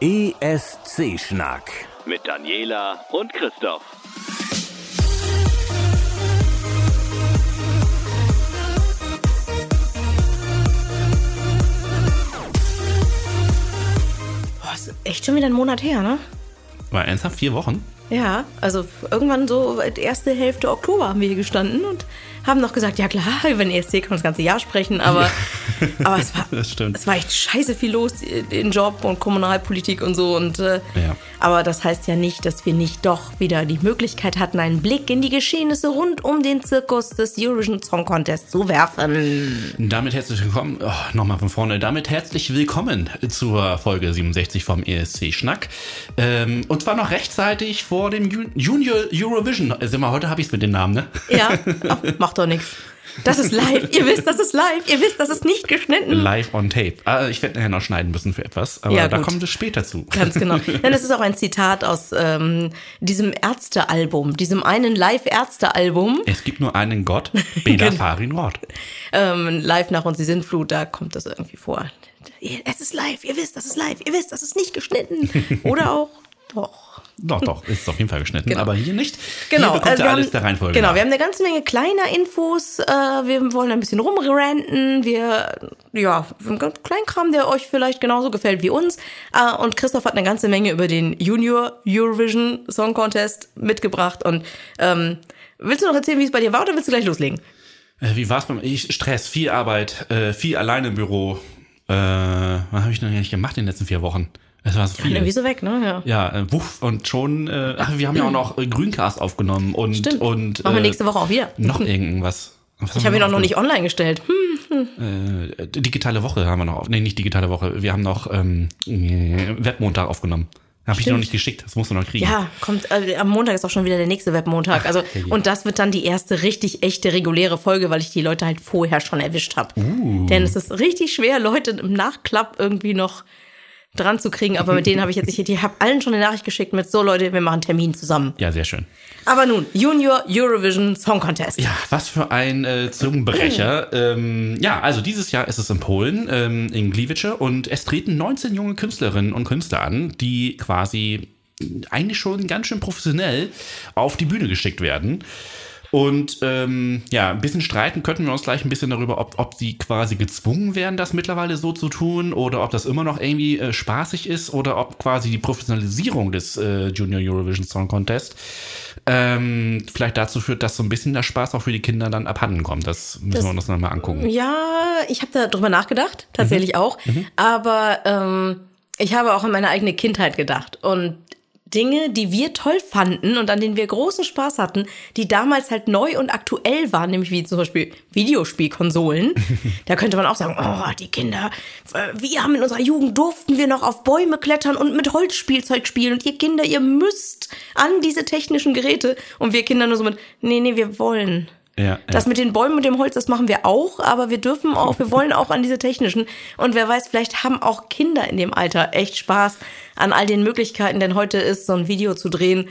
ESC-Schnack. Mit Daniela und Christoph. Boah, ist echt schon wieder ein Monat her, ne? War ernsthaft vier Wochen? Ja, also irgendwann so die erste Hälfte Oktober haben wir hier gestanden und haben noch gesagt, ja klar, über den ESC kann man das ganze Jahr sprechen, aber, aber es, war, es war echt scheiße viel los in Job und Kommunalpolitik und so. Und, äh, Ja. Aber das heißt ja nicht, dass wir nicht doch wieder die Möglichkeit hatten, einen Blick in die Geschehnisse rund um den Zirkus des Eurovision Song Contest zu werfen. Damit herzlich willkommen, oh, nochmal von vorne, damit herzlich willkommen zur Folge 67 vom ESC Schnack. Ähm, und zwar noch rechtzeitig vor dem Ju- Junior Eurovision. Sind wir heute, habe ich es mit den Namen, ne? Ja, Ach, macht doch nichts. Das ist live. Ihr wisst, das ist live. Ihr wisst, das ist nicht geschnitten. Live on Tape. Ah, ich werde nachher noch schneiden müssen für etwas, aber Ja, da kommt es später zu. Ganz genau. Denn es ist auch ein Zitat aus ähm, diesem Ärztealbum, diesem einen Live-Ärzte-Album, Es gibt nur einen Gott, Bela Farin Rod. ähm, Live nach uns die Sintflut, da kommt das irgendwie vor. Es ist live, ihr wisst, das ist live, ihr wisst, das ist nicht geschnitten. Oder auch doch. Doch, doch, ist auf jeden Fall geschnitten, Genau. aber hier nicht. Genau, Hier bekommt ihr wir alles haben, der Reihenfolge Genau, nach. wir haben eine ganze Menge kleiner Infos. Äh, wir wollen ein bisschen rumranten. Wir, ja, einen kleinen Kram, der euch vielleicht genauso gefällt wie uns. Äh, und Christoph hat eine ganze Menge über den Junior Eurovision Song Contest mitgebracht. Und ähm, willst du noch erzählen, wie es bei dir war, oder willst du gleich loslegen? Äh, Wie war's beim ich, Stress, viel Arbeit, viel alleine im Büro. Äh, was habe ich denn eigentlich gemacht in den letzten vier Wochen? Es war so viel. Irgendwie so weg, ne? Ja. Ja, äh, wuff, und schon, äh, ach, wir haben ja auch noch äh, Grüncast aufgenommen und, Stimmt. und Machen wir äh, nächste Woche auch wieder. noch irgendwas. Was Ich habe ihn auch noch nicht online gestellt. Hm. aufgenommen? Äh, digitale Woche haben wir noch auf. Nee, nicht digitale Woche. Wir haben noch ähm, äh, Webmontag aufgenommen. Habe ich dir noch nicht geschickt, das musst du noch kriegen. Ja, kommt, äh, am Montag ist auch schon wieder der nächste Webmontag. Also, herrje. und das wird dann die erste richtig echte reguläre Folge, weil ich die Leute halt vorher schon erwischt habe. Uh. Denn es ist richtig schwer, Leute im Nachklapp irgendwie noch dran zu kriegen. Aber mit denen habe ich jetzt, ich, ich habe allen schon eine Nachricht geschickt mit so Leute, wir machen Termin zusammen. Ja, sehr schön. Aber nun, Junior Eurovision Song Contest. Ja, was für ein äh, Zungenbrecher. ähm, ja, also dieses Jahr ist es in Polen, ähm, in Gliwice, und es treten 19 junge Künstlerinnen und Künstler an, die quasi eigentlich schon ganz schön professionell auf die Bühne geschickt werden. Und ähm, ja, ein bisschen streiten könnten wir uns gleich ein bisschen darüber, ob, ob sie quasi gezwungen werden, das mittlerweile so zu tun oder ob das immer noch irgendwie äh, spaßig ist oder ob quasi die Professionalisierung des äh, Junior Eurovision Song Contest ähm, vielleicht dazu führt, dass so ein bisschen der Spaß auch für die Kinder dann abhanden kommt. Das müssen Das- wir uns dann mal angucken. Ja, ich habe da drüber nachgedacht, tatsächlich Mhm. auch. Aber ähm, ich habe auch an meine eigene Kindheit gedacht. Und Dinge, die wir toll fanden und an denen wir großen Spaß hatten, die damals halt neu und aktuell waren, nämlich wie zum Beispiel Videospielkonsolen. da könnte man auch sagen, oh, die Kinder, äh, wir haben in unserer Jugend durften wir noch auf Bäume klettern und mit Holzspielzeug spielen und ihr Kinder, ihr müsst an diese technischen Geräte und wir Kinder nur so mit, nee, nee, wir wollen. Ja, Das ja. mit den Bäumen und dem Holz, das machen wir auch, aber wir dürfen auch, wir wollen auch an diese technischen. Und wer weiß, vielleicht haben auch Kinder in dem Alter echt Spaß an all den Möglichkeiten, denn heute ist so ein Video zu drehen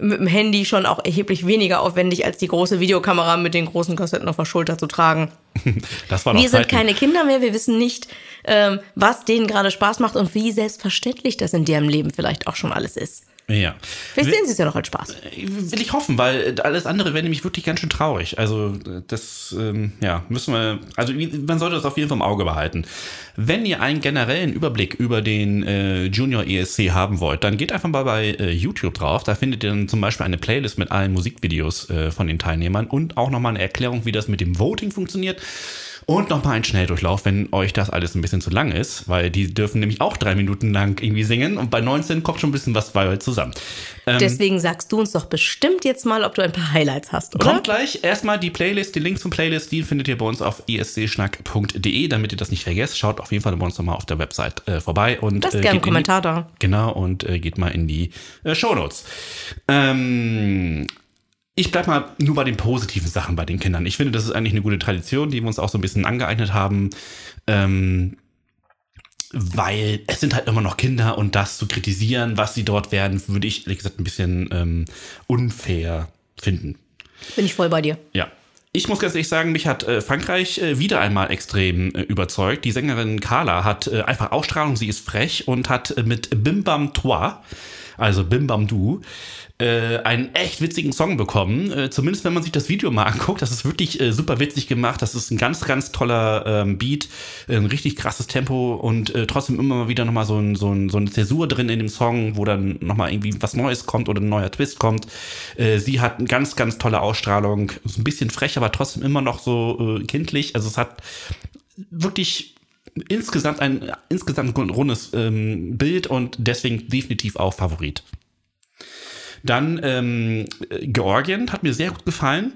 mit dem Handy schon auch erheblich weniger aufwendig, als die große Videokamera mit den großen Kassetten auf der Schulter zu tragen. Das war doch Wir sind Zeiten. keine Kinder mehr, wir wissen nicht, ähm, was denen gerade Spaß macht und wie selbstverständlich das in deren Leben vielleicht auch schon alles ist. Ja. Vielleicht sehen sie es ja noch als Spaß. Will ich hoffen, weil alles andere wäre nämlich wirklich ganz schön traurig. Also das, ähm, ja, müssen wir, also man sollte das auf jeden Fall im Auge behalten. Wenn ihr einen generellen Überblick über den äh, Junior ESC haben wollt, dann geht einfach mal bei äh, YouTube drauf. Da findet ihr dann zum Beispiel eine Playlist mit allen Musikvideos äh, von den Teilnehmern und auch nochmal eine Erklärung, wie das mit dem Voting funktioniert. Und nochmal ein Schnelldurchlauf, wenn euch das alles ein bisschen zu lang ist, weil die dürfen nämlich auch drei Minuten lang irgendwie singen und bei 19 kommt schon ein bisschen was bei euch zusammen. Ähm, Deswegen sagst du uns doch bestimmt jetzt mal, ob du ein paar Highlights hast, oder? Kommt gleich erstmal die Playlist, die Links zum Playlist, die findet ihr bei uns auf escschnack.de, damit ihr das nicht vergesst. Schaut auf jeden Fall bei uns nochmal auf der Website äh, vorbei und Lasst äh, gerne einen Kommentar die, da. Genau, und äh, geht mal in die äh, Shownotes. Ähm, ich bleib mal nur bei den positiven Sachen bei den Kindern. Ich finde, das ist eigentlich eine gute Tradition, die wir uns auch so ein bisschen angeeignet haben. Ähm, weil es sind halt immer noch Kinder und das zu kritisieren, was sie dort werden, würde ich ehrlich gesagt ein bisschen ähm, unfair finden. Bin ich voll bei dir. Ja. Ich muss ganz ehrlich sagen, mich hat äh, Frankreich äh, wieder einmal extrem äh, überzeugt. Die Sängerin Carla hat äh, einfach Ausstrahlung, sie ist frech und hat äh, mit Bim Bam Toi, also Bim Bam Du, äh, einen echt witzigen Song bekommen. Äh, zumindest wenn man sich das Video mal anguckt. Das ist wirklich äh, super witzig gemacht. Das ist ein ganz, ganz toller ähm, Beat, ein richtig krasses Tempo und äh, trotzdem immer mal wieder nochmal so, ein, so, ein, so eine Zäsur drin in dem Song, wo dann nochmal irgendwie was Neues kommt oder ein neuer Twist kommt. Äh, sie hat eine ganz, ganz tolle Ausstrahlung. Ist ein bisschen frech, aber trotzdem immer noch so äh, kindlich. Also es hat wirklich insgesamt ein insgesamt rundes ähm, Bild und deswegen definitiv auch Favorit. Dann ähm, Georgien hat mir sehr gut gefallen.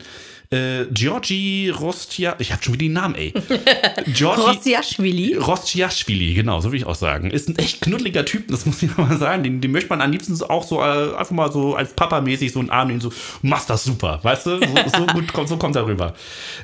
Äh, Georgi Rostia, ich habe schon wieder den Namen, ey. Georgi Rossiaschwili. Rostiaschwili, genau, so will ich auch sagen. Ist ein echt knuddeliger Typ, das muss ich mal sagen. Den, den möchte man am liebsten auch so äh, einfach mal so als Papa-mäßig so einen Arm nehmen, so, machst das super, weißt du? So, so gut kommt, so kommt er rüber.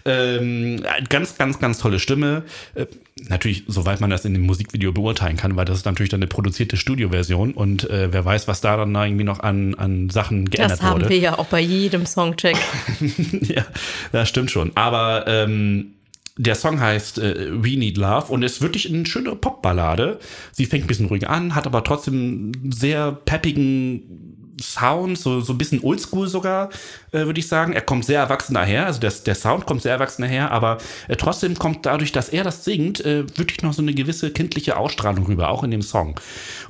Ähm, ganz, ganz, ganz tolle Stimme. Äh, natürlich, soweit man das in dem Musikvideo beurteilen kann, weil das ist natürlich dann eine produzierte Studioversion und äh, wer weiß, was da dann irgendwie noch an, an Sachen geändert Das haben wurde. wir ja auch bei jedem Songcheck. ja, das stimmt schon. Aber ähm, der Song heißt äh, We Need Love und ist wirklich eine schöne Popballade. Sie fängt ein bisschen ruhig an, hat aber trotzdem einen sehr peppigen Sound, so, so ein bisschen oldschool sogar, äh, würde ich sagen. Er kommt sehr erwachsen daher, also der, der Sound kommt sehr erwachsen daher, aber äh, trotzdem kommt dadurch, dass er das singt, äh, wirklich noch so eine gewisse kindliche Ausstrahlung rüber, auch in dem Song.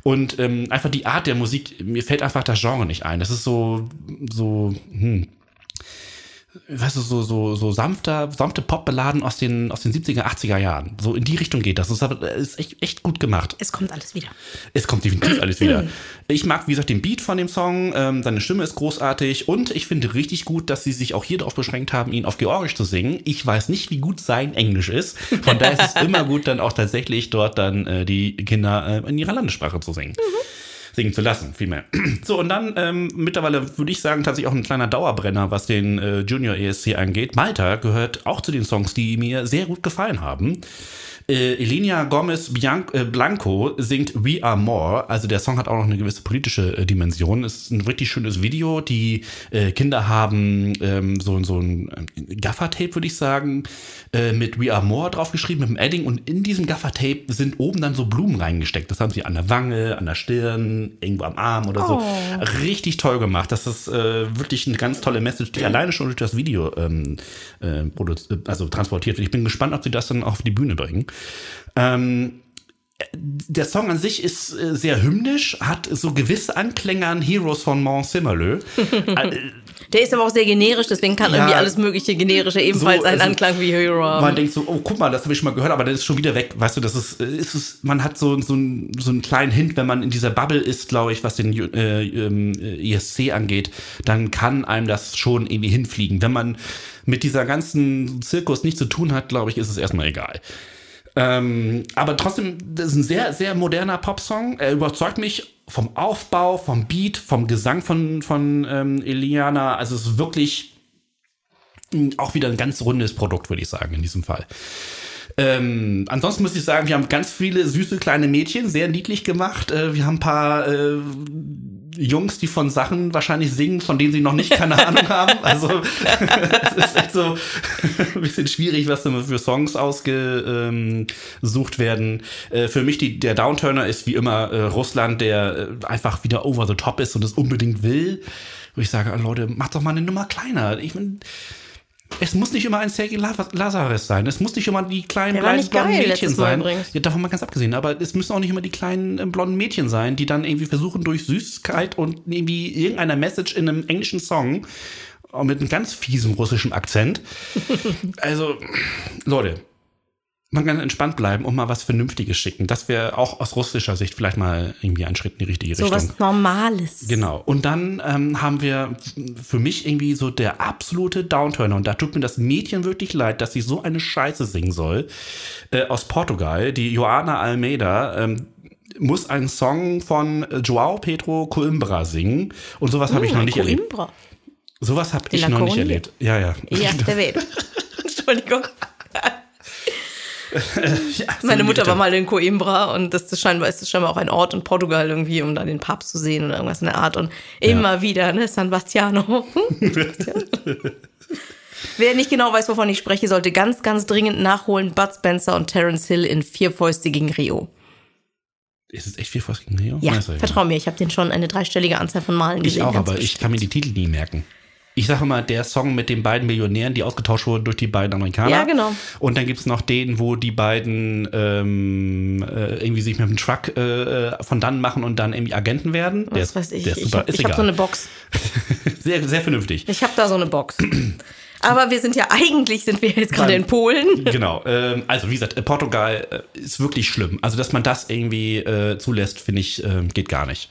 Und ähm, einfach die Art der Musik, mir fällt einfach das Genre nicht ein. Das ist so, so, hm, weißt du, so, so, so sanfter, sanfte Popballaden aus den, aus den 70er, 80er Jahren. So in die Richtung geht das. Das ist, aber- ist echt, echt gut gemacht. Es kommt alles wieder. Es kommt definitiv alles wieder. Ich mag, wie gesagt, den Beat von dem Song. Ähm, seine Stimme ist großartig. Und ich finde richtig gut, dass sie sich auch hier darauf beschränkt haben, ihn auf Georgisch zu singen. Ich weiß nicht, wie gut sein Englisch ist. Von daher ist es immer gut, dann auch tatsächlich dort dann äh, die Kinder äh, in ihrer Landessprache zu singen. Singen zu lassen, vielmehr. So, und dann ähm, mittlerweile würde ich sagen, tatsächlich auch ein kleiner Dauerbrenner, was den äh, Junior ESC angeht. Malta gehört auch zu den Songs, die mir sehr gut gefallen haben. Äh, Elenia Gomez äh, Blanco singt We Are More. Also der Song hat auch noch eine gewisse politische äh, Dimension. Es ist ein richtig schönes Video. Die äh, Kinder haben ähm, so, so ein äh, Gaffer-Tape, würde ich sagen, äh, mit We Are More draufgeschrieben, mit dem Edding. Und in diesem Gaffer-Tape sind oben dann so Blumen reingesteckt. Das haben sie an der Wange, an der Stirn, irgendwo am Arm oder so. Richtig toll gemacht. Das ist wirklich eine ganz tolle Message, die alleine schon durch das Video ähm, äh, äh, also transportiert wird. Ich bin gespannt, ob sie das dann auch auf die Bühne bringen. Ähm, der Song an sich ist äh, sehr hymnisch, hat so gewisse Anklänge an Heroes von Mont Simmerlö. Äh, Der ist aber auch sehr generisch, deswegen kann Ja. irgendwie alles mögliche generische ebenfalls So, einen also, Anklang wie Hero haben. Man denkt so, oh, guck mal, das habe ich schon mal gehört, aber das ist schon wieder weg. Weißt du, das ist, äh, ist es, man hat so, so, einen, so einen kleinen Hint, wenn man in dieser Bubble ist, glaube ich, was den äh, ähm, ESC angeht, dann kann einem das schon irgendwie hinfliegen. Wenn man mit dieser ganzen Zirkus nichts zu tun hat, glaube ich, ist es erstmal egal. Ähm, aber trotzdem, das ist ein sehr, sehr moderner Popsong. Er überzeugt mich vom Aufbau, vom Beat, vom Gesang von, von ähm, Eliana. Also es ist wirklich auch wieder ein ganz rundes Produkt, würde ich sagen, in diesem Fall. Ähm, ansonsten muss ich sagen, wir haben ganz viele süße kleine Mädchen, sehr niedlich gemacht. Äh, wir haben ein paar äh, Jungs, die von Sachen wahrscheinlich singen, von denen sie noch nicht keine Ahnung haben. Also es ist echt so ein bisschen schwierig, was da für Songs ausgesucht werden. Äh, für mich die, der Downturner ist wie immer äh, Russland, der äh, einfach wieder over the top ist und es unbedingt will. Wo ich sage, Leute, macht doch mal eine Nummer kleiner. Ich mein, es muss nicht immer ein Sergei La- Lazarus sein. Es muss nicht immer die kleinen blonden geil Mädchen sein. Ja, davon mal ganz abgesehen. Aber es müssen auch nicht immer die kleinen äh, blonden Mädchen sein, die dann irgendwie versuchen, durch Süßigkeit und irgendwie irgendeiner Message in einem englischen Song auch mit einem ganz fiesen russischen Akzent. also, Leute, man kann entspannt bleiben und mal was Vernünftiges schicken. Das wäre auch aus russischer Sicht vielleicht mal irgendwie ein Schritt in die richtige so Richtung. was Normales. Genau. Und dann ähm, haben wir für mich irgendwie so der absolute Downturner. Und da tut mir das Mädchen wirklich leid, dass sie so eine Scheiße singen soll. Äh, aus Portugal, die Joana Almeida. Ähm, muss einen Song von Joao Pedro Coimbra singen. Und sowas habe ich noch nicht erlebt. Coimbra. Sowas habe ich noch nicht Coruña. erlebt. Ja, ja. Ja, der. Entschuldigung. Ja, Meine Mutter war mal in Coimbra und das ist scheinbar, ist das scheinbar auch ein Ort in Portugal irgendwie, um da den Papst zu sehen oder irgendwas in der Art. Und immer wieder, ne, San Bastiano. Wer nicht genau weiß, wovon ich spreche, sollte ganz, ganz dringend nachholen. Bud Spencer und Terence Hill in Vier Fäuste gegen Rio. Ist es echt viel Faust gegen Rio? Ja, ich vertrau mir, ich habe den schon eine dreistellige Anzahl von Malen Ich gesehen. auch, ganz aber ich kann mir die Titel nie merken. Ich sage mal, der Song mit den beiden Millionären, die ausgetauscht wurden durch die beiden Amerikaner. Ja, genau. Und dann gibt's noch den, wo die beiden ähm, äh, irgendwie sich mit dem Truck äh, von dann machen und dann irgendwie Agenten werden. Der Was ist, weiß ich. Der ist ich super. habe ist hab so eine Box. sehr, sehr vernünftig. Ich habe da so eine Box. Aber wir sind ja eigentlich, sind wir jetzt gerade in Polen. Genau. Ähm, also wie gesagt, äh, Portugal äh, ist wirklich schlimm. Also dass man das irgendwie äh, zulässt, finde ich, äh, geht gar nicht.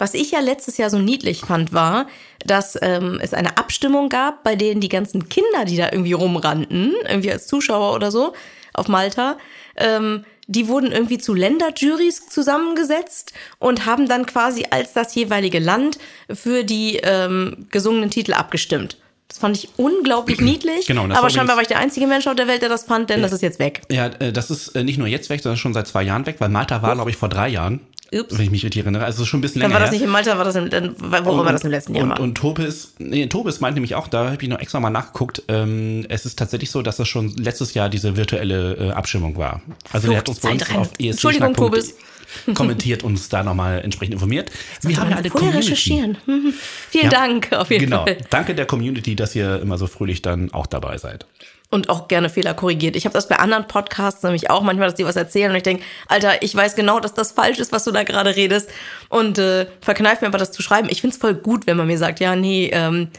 Was ich ja letztes Jahr so niedlich fand, war, dass ähm, es eine Abstimmung gab, bei denen die ganzen Kinder, die da irgendwie rumrannten, irgendwie als Zuschauer oder so, auf Malta, ähm, die wurden irgendwie zu Länderjurys zusammengesetzt und haben dann quasi als das jeweilige Land für die ähm, gesungenen Titel abgestimmt. Das fand ich unglaublich niedlich. Genau, das aber war scheinbar war ich der einzige Mensch auf der Welt, der das fand, denn das ist jetzt weg. Ja, äh, das ist äh, nicht nur jetzt weg, sondern schon seit zwei Jahren weg, weil Malta war, glaube ich, vor drei Jahren. Ups. Wenn ich mich richtig erinnere. Also schon ein bisschen Dann länger war das nicht in Malta, war das im, dann, worüber war das im letzten Jahr und, war. Und Tobis, nee, Tobis meint nämlich auch, da habe ich noch extra mal nachgeguckt, ähm, es ist tatsächlich so, dass das schon letztes Jahr diese virtuelle äh, Abstimmung war. Also der hat uns bei uns Zeitrennen. auf ESC Entschuldigung, Tobis. kommentiert und uns da nochmal entsprechend informiert. Wir haben ja Vorher Community. recherchieren. Mhm. Vielen Ja. Dank auf jeden Genau. Fall. Danke der Community, dass ihr immer so fröhlich dann auch dabei seid. Und auch gerne Fehler korrigiert. Ich habe das bei anderen Podcasts nämlich auch manchmal, dass die was erzählen und ich denke, Alter, ich weiß genau, dass das falsch ist, was du da gerade redest. Und äh, verkneif mir einfach das zu schreiben. Ich find's voll gut, wenn man mir sagt, ja, nee, ähm,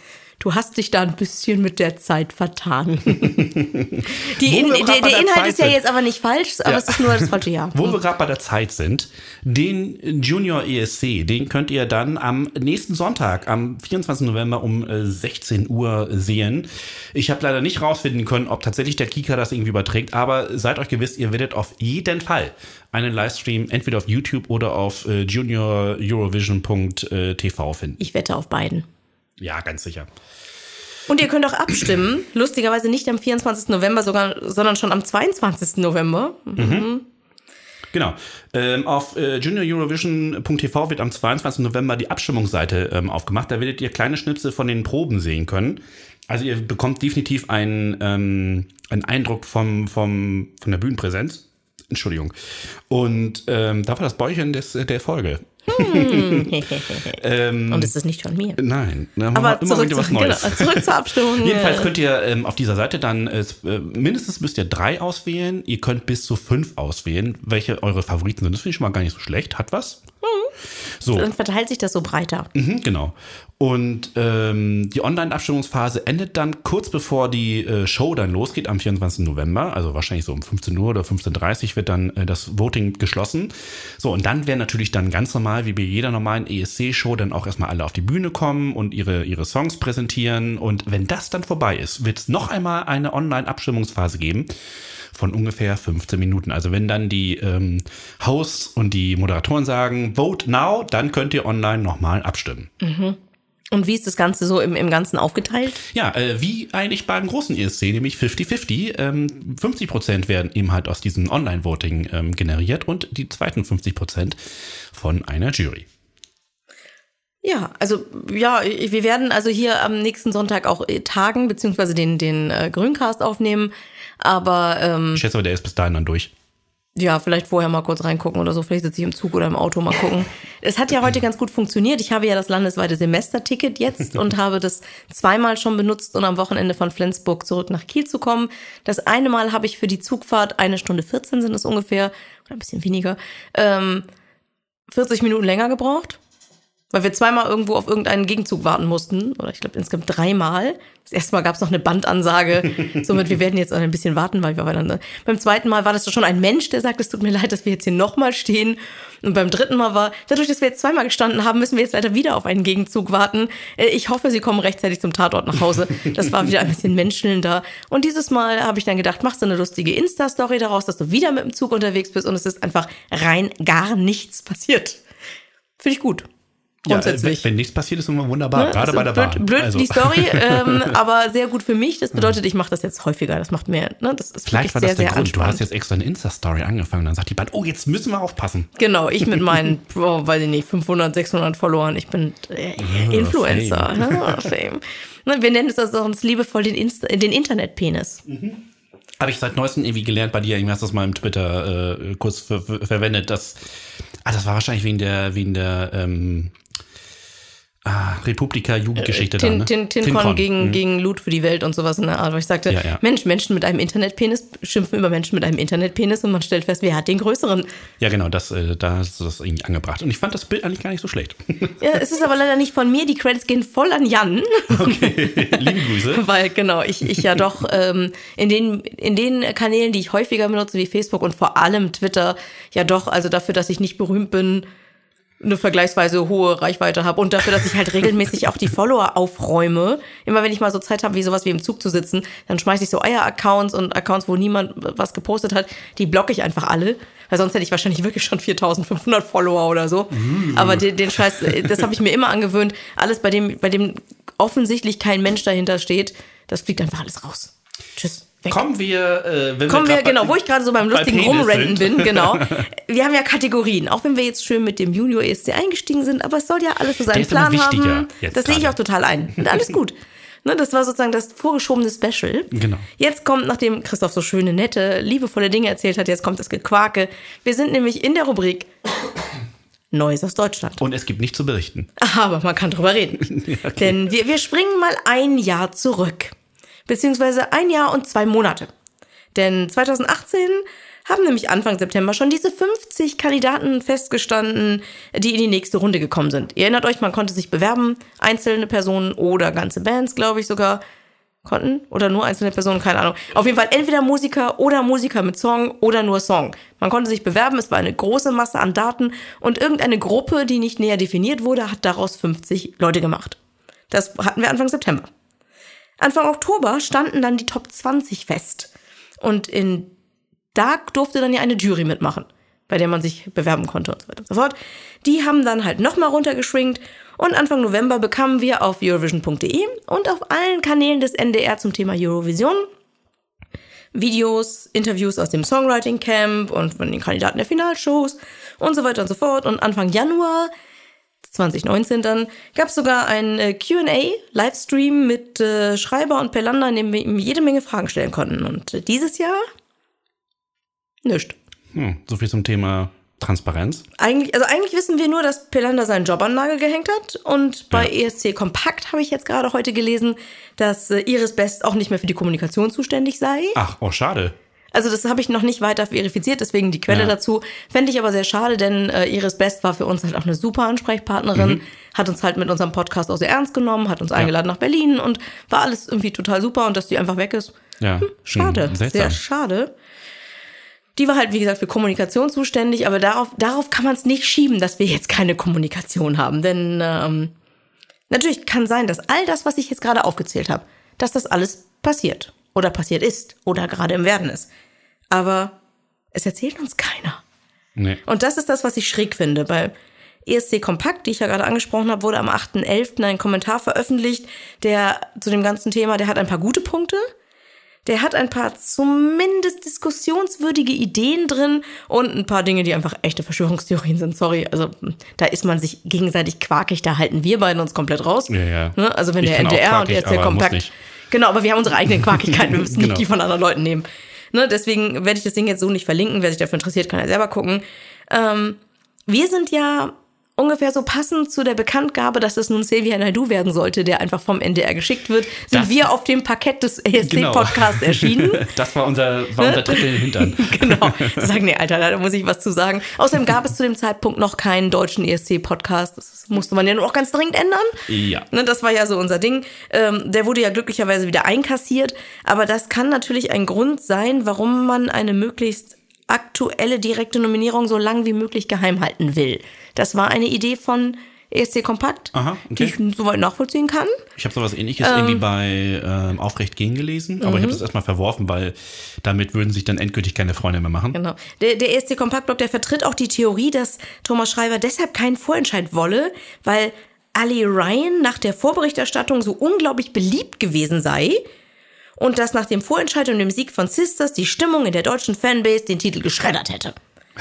du hast dich da ein bisschen mit der Zeit vertan. Die, in, der, der Inhalt ist ja sind. jetzt aber nicht falsch, aber Ja. es ist nur das falsche Jahr. Wo wir gerade bei der Zeit sind, den Junior ESC, den könnt ihr dann am nächsten Sonntag, am 24. November um äh, 16 Uhr sehen. Ich habe leider nicht rausfinden können, ob tatsächlich der Kika das irgendwie überträgt, aber seid euch gewiss, ihr werdet auf jeden Fall einen Livestream entweder auf YouTube oder auf äh, junioreurovision.tv finden. Ich wette auf beiden. Ja, ganz sicher. Und ihr könnt auch abstimmen. Lustigerweise nicht am 24. November, sogar, sondern schon am 22. November. Genau. Ähm, auf äh, junioreurovision.tv wird am 22. November die Abstimmungsseite ähm, aufgemacht. Da werdet ihr kleine Schnipsel von den Proben sehen können. Also ihr bekommt definitiv einen, ähm, einen Eindruck vom, vom, von der Bühnenpräsenz. Entschuldigung. Und ähm, da war das Bäuchchen des, der Folge. ähm, Und es ist nicht von mir. nein, haben Aber immer zurück, wieder zu, was Neues. genau, zurück zur Abstimmung. Jedenfalls könnt ihr ähm, auf dieser Seite dann äh, mindestens müsst ihr drei auswählen. Ihr könnt bis zu fünf auswählen, welche eure Favoriten sind. Das finde ich schon mal gar nicht so schlecht. Hat was? So, Dann verteilt sich das so breiter. mhm, genau. Und ähm, die Online-Abstimmungsphase endet dann kurz bevor die äh, Show dann losgeht am 24. November. Also wahrscheinlich so um 15 Uhr oder 15.30 Uhr wird dann äh, das Voting geschlossen. So, und dann werden natürlich dann ganz normal, wie bei jeder normalen ESC-Show, dann auch erstmal alle auf die Bühne kommen und ihre, ihre Songs präsentieren. Und wenn das dann vorbei ist, wird es noch einmal eine Online-Abstimmungsphase geben von ungefähr 15 Minuten. Also wenn dann die ähm, Hosts und die Moderatoren sagen, vote now, dann könnt ihr online nochmal abstimmen. Und wie ist das Ganze so im, im Ganzen aufgeteilt? Ja, äh, wie eigentlich beim großen ESC, nämlich 50-50. Ähm, 50 Prozent werden eben halt aus diesem Online-Voting ähm, generiert und die zweiten 50 Prozent von einer Jury. Ja, also ja, wir werden also hier am nächsten Sonntag auch äh, tagen, beziehungsweise den, den äh, Grüncast aufnehmen. Aber ähm, Ich schätze aber, der ist bis dahin dann durch. ja, vielleicht vorher mal kurz reingucken oder so. Vielleicht sitze ich im Zug oder im Auto mal gucken. Es hat ja heute ganz gut funktioniert. Ich habe ja das landesweite Semesterticket jetzt und habe das zweimal schon benutzt, um am Wochenende von Flensburg zurück nach Kiel zu kommen. Das eine Mal habe ich für die Zugfahrt eine Stunde 14 sind es ungefähr, oder ein bisschen weniger, ähm, 40 Minuten länger gebraucht. Weil wir zweimal irgendwo auf irgendeinen Gegenzug warten mussten. Oder ich glaube insgesamt dreimal. Das erste Mal gab es noch eine Bandansage. Somit, wir werden jetzt ein bisschen warten, weil wir dann. Beim zweiten Mal war das doch schon ein Mensch, der sagt, es tut mir leid, dass wir jetzt hier nochmal stehen. Und beim dritten Mal war, dadurch, dass wir jetzt zweimal gestanden haben, müssen wir jetzt leider wieder auf einen Gegenzug warten. Äh, Ich hoffe, sie kommen rechtzeitig zum Tatort nach Hause. Das war wieder ein bisschen menschelnder. Und dieses Mal habe ich dann gedacht, machst du eine lustige Insta-Story daraus, dass du wieder mit dem Zug unterwegs bist und es ist einfach rein gar nichts passiert. Finde ich gut. Grundsätzlich. Ja, wenn, wenn, nichts passiert, ist immer wunderbar, ne? gerade bei der blöd, Bahn. Blöd also. die Story, ähm, aber sehr gut für mich. Das bedeutet, ich mache das jetzt häufiger. Das macht mir, ne, das ist Vielleicht war das sehr, der Grund. Du hast jetzt extra eine Insta-Story angefangen. Dann sagt die Bahn, oh, jetzt müssen wir aufpassen. Genau, ich mit meinen, oh, weiß ich nicht, 500, 600 Followern. Ich bin äh, Influencer. Fame. Fame. Ne, wir nennen es also uns liebevoll den, Insta den Internetpenis. Mhm. Habe ich seit neuestem irgendwie gelernt bei dir, irgendwie hast du das mal im Twitter äh, kurz ver verwendet, dass, ah, das war wahrscheinlich wegen der, wegen der, ähm, Ah, Republika Jugendgeschichte Tin, da, ne? Tin, Tin, Tin gegen, mhm. gegen Loot für die Welt und sowas in der Art. Weil ich sagte, ja, ja. Mensch, Menschen mit einem Internetpenis schimpfen über Menschen mit einem Internetpenis und man stellt fest, wer hat den größeren. Ja, genau, das, äh, da hast du das irgendwie angebracht. Und ich fand das Bild eigentlich gar nicht so schlecht. Ja, es ist aber leider nicht von mir. Die Credits gehen voll an Jan. Okay, liebe Grüße. Weil, genau, ich, ich ja doch ähm, in, den, in den Kanälen, die ich häufiger benutze, wie Facebook und vor allem Twitter, ja doch, also dafür, dass ich nicht berühmt bin, eine vergleichsweise hohe Reichweite habe und dafür, dass ich halt regelmäßig auch die Follower aufräume. Immer wenn ich mal so Zeit habe, wie sowas wie im Zug zu sitzen, dann schmeiße ich so Eier-Accounts und Accounts, wo niemand was gepostet hat, die blocke ich einfach alle, weil sonst hätte ich wahrscheinlich wirklich schon 4500 Follower oder so. Mhm. Aber den, den Scheiß, das habe ich mir immer angewöhnt. Alles, bei dem, bei dem offensichtlich kein Mensch dahinter steht, das fliegt einfach alles raus. Tschüss. Weg. Kommen wir, äh, wenn Kommen wir, wir genau, wo ich gerade so beim lustigen Rumrennen bin, genau. Wir haben ja Kategorien, auch wenn wir jetzt schön mit dem Junior ESC eingestiegen sind, aber es soll ja alles so seinen Plan haben. Das sehe ich auch total ein. Und alles gut. Ne, das war sozusagen das vorgeschobene Special. Genau. Jetzt kommt, nachdem Christoph so schöne, nette, liebevolle Dinge erzählt hat, jetzt kommt das Gequake. Wir sind nämlich in der Rubrik Neues aus Deutschland. Und es gibt nichts zu berichten. Aber man kann drüber reden. okay. Denn wir, wir springen mal ein Jahr zurück beziehungsweise ein Jahr und zwei Monate. Denn 2018 haben nämlich Anfang September schon diese 50 Kandidaten festgestanden, die in die nächste Runde gekommen sind. Ihr erinnert euch, man konnte sich bewerben, einzelne Personen oder ganze Bands, glaube ich sogar. Konnten? Oder nur einzelne Personen, keine Ahnung. Auf jeden Fall entweder Musiker oder Musiker mit Song oder nur Song. Man konnte sich bewerben, es war eine große Masse an Daten und irgendeine Gruppe, die nicht näher definiert wurde, hat daraus 50 Leute gemacht. Das hatten wir Anfang September. Anfang Oktober standen dann die Top 20 fest. Und in da durfte dann ja eine Jury mitmachen, bei der man sich bewerben konnte und so weiter und so fort. Die haben dann halt nochmal runtergeschwingt und Anfang November bekamen wir auf Eurovision.de und auf allen Kanälen des NDR zum Thema Eurovision Videos, Interviews aus dem Songwriting Camp und von den Kandidaten der Finalshows und so weiter und so fort. Und Anfang Januar 2019 dann, gab es sogar einen äh, QA-Livestream mit äh, Schreiber und Pelander, in dem wir ihm jede Menge Fragen stellen konnten. Und äh, dieses Jahr nichts. Hm, so viel zum Thema Transparenz. Eigentlich, also eigentlich wissen wir nur, dass Pelander seinen Job an Nagel gehängt hat. Und bei ja. ESC Kompakt habe ich jetzt gerade heute gelesen, dass äh, Iris Best auch nicht mehr für die Kommunikation zuständig sei. Ach, oh, schade. Also das habe ich noch nicht weiter verifiziert, deswegen die Quelle ja. dazu. Fände ich aber sehr schade, denn äh, Iris Best war für uns halt auch eine super Ansprechpartnerin, mhm. hat uns halt mit unserem Podcast auch sehr ernst genommen, hat uns eingeladen ja. nach Berlin und war alles irgendwie total super und dass die einfach weg ist. Ja. Hm, schade, hm, sehr schade. Die war halt, wie gesagt, für Kommunikation zuständig, aber darauf, darauf kann man es nicht schieben, dass wir jetzt keine Kommunikation haben. Denn ähm, natürlich kann sein, dass all das, was ich jetzt gerade aufgezählt habe, dass das alles passiert oder passiert ist oder gerade im Werden ist. Aber es erzählt uns keiner. Nee. Und das ist das, was ich schräg finde. Bei ESC Kompakt, die ich ja gerade angesprochen habe, wurde am 8.11. ein Kommentar veröffentlicht, der zu dem ganzen Thema, der hat ein paar gute Punkte. Der hat ein paar zumindest diskussionswürdige Ideen drin und ein paar Dinge, die einfach echte Verschwörungstheorien sind. Sorry, also da ist man sich gegenseitig quakig, da halten wir beiden uns komplett raus. Ja, ja. Ne? Also wenn ich der NDR und der ESC Kompakt Genau, aber wir haben unsere eigenen Quakigkeiten, wir müssen genau. nicht die von anderen Leuten nehmen. Ne, deswegen werde ich das Ding jetzt so nicht verlinken. Wer sich dafür interessiert, kann ja selber gucken. Ähm, wir sind ja ungefähr so passend zu der Bekanntgabe, dass es nun Xavier Naidoo werden sollte, der einfach vom NDR geschickt wird, sind das, wir auf dem Parkett des ESC-Podcasts genau. erschienen. Das war unser, war unser Tritt in den Hintern. genau. Sagen, nee, Alter, da muss ich was zu sagen. Außerdem gab es zu dem Zeitpunkt noch keinen deutschen ESC-Podcast. Das musste man ja nur auch ganz dringend ändern. Ja. Ne, das war ja so unser Ding. Ähm, der wurde ja glücklicherweise wieder einkassiert. Aber das kann natürlich ein Grund sein, warum man eine möglichst aktuelle direkte Nominierung so lang wie möglich geheim halten will. Das war eine Idee von ESC Kompakt, Aha, die okay. ich soweit nachvollziehen kann. Ich habe sowas ähnliches irgendwie bei ähm, Aufrecht gehen gelesen, aber ich habe das erstmal verworfen, weil damit würden sich dann endgültig keine Freunde mehr machen. Genau. Der, der ESC Kompaktblock, der vertritt auch die Theorie, dass Thomas Schreiber deshalb keinen Vorentscheid wolle, weil Ali Ryan nach der Vorberichterstattung so unglaublich beliebt gewesen sei und dass nach dem Vorentscheid und dem Sieg von Sisters die Stimmung in der deutschen Fanbase den Titel geschreddert hätte.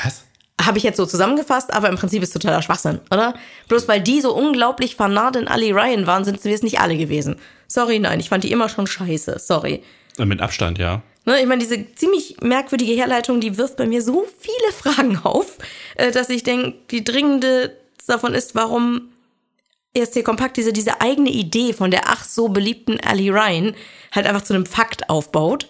Was? Habe ich jetzt so zusammengefasst, aber im Prinzip ist totaler Schwachsinn, oder? Bloß weil die so unglaublich fanat in Ali Ryan waren, sind wir es nicht alle gewesen. Sorry, nein, ich fand die immer schon scheiße. Sorry. Mit Abstand, ja. Ne, ich meine, diese ziemlich merkwürdige Herleitung, die wirft bei mir so viele Fragen auf, äh, dass ich denke, die dringende davon ist, warum ESC Kompakt diese, diese eigene Idee von der ach so beliebten Ali Ryan halt einfach zu einem Fakt aufbaut.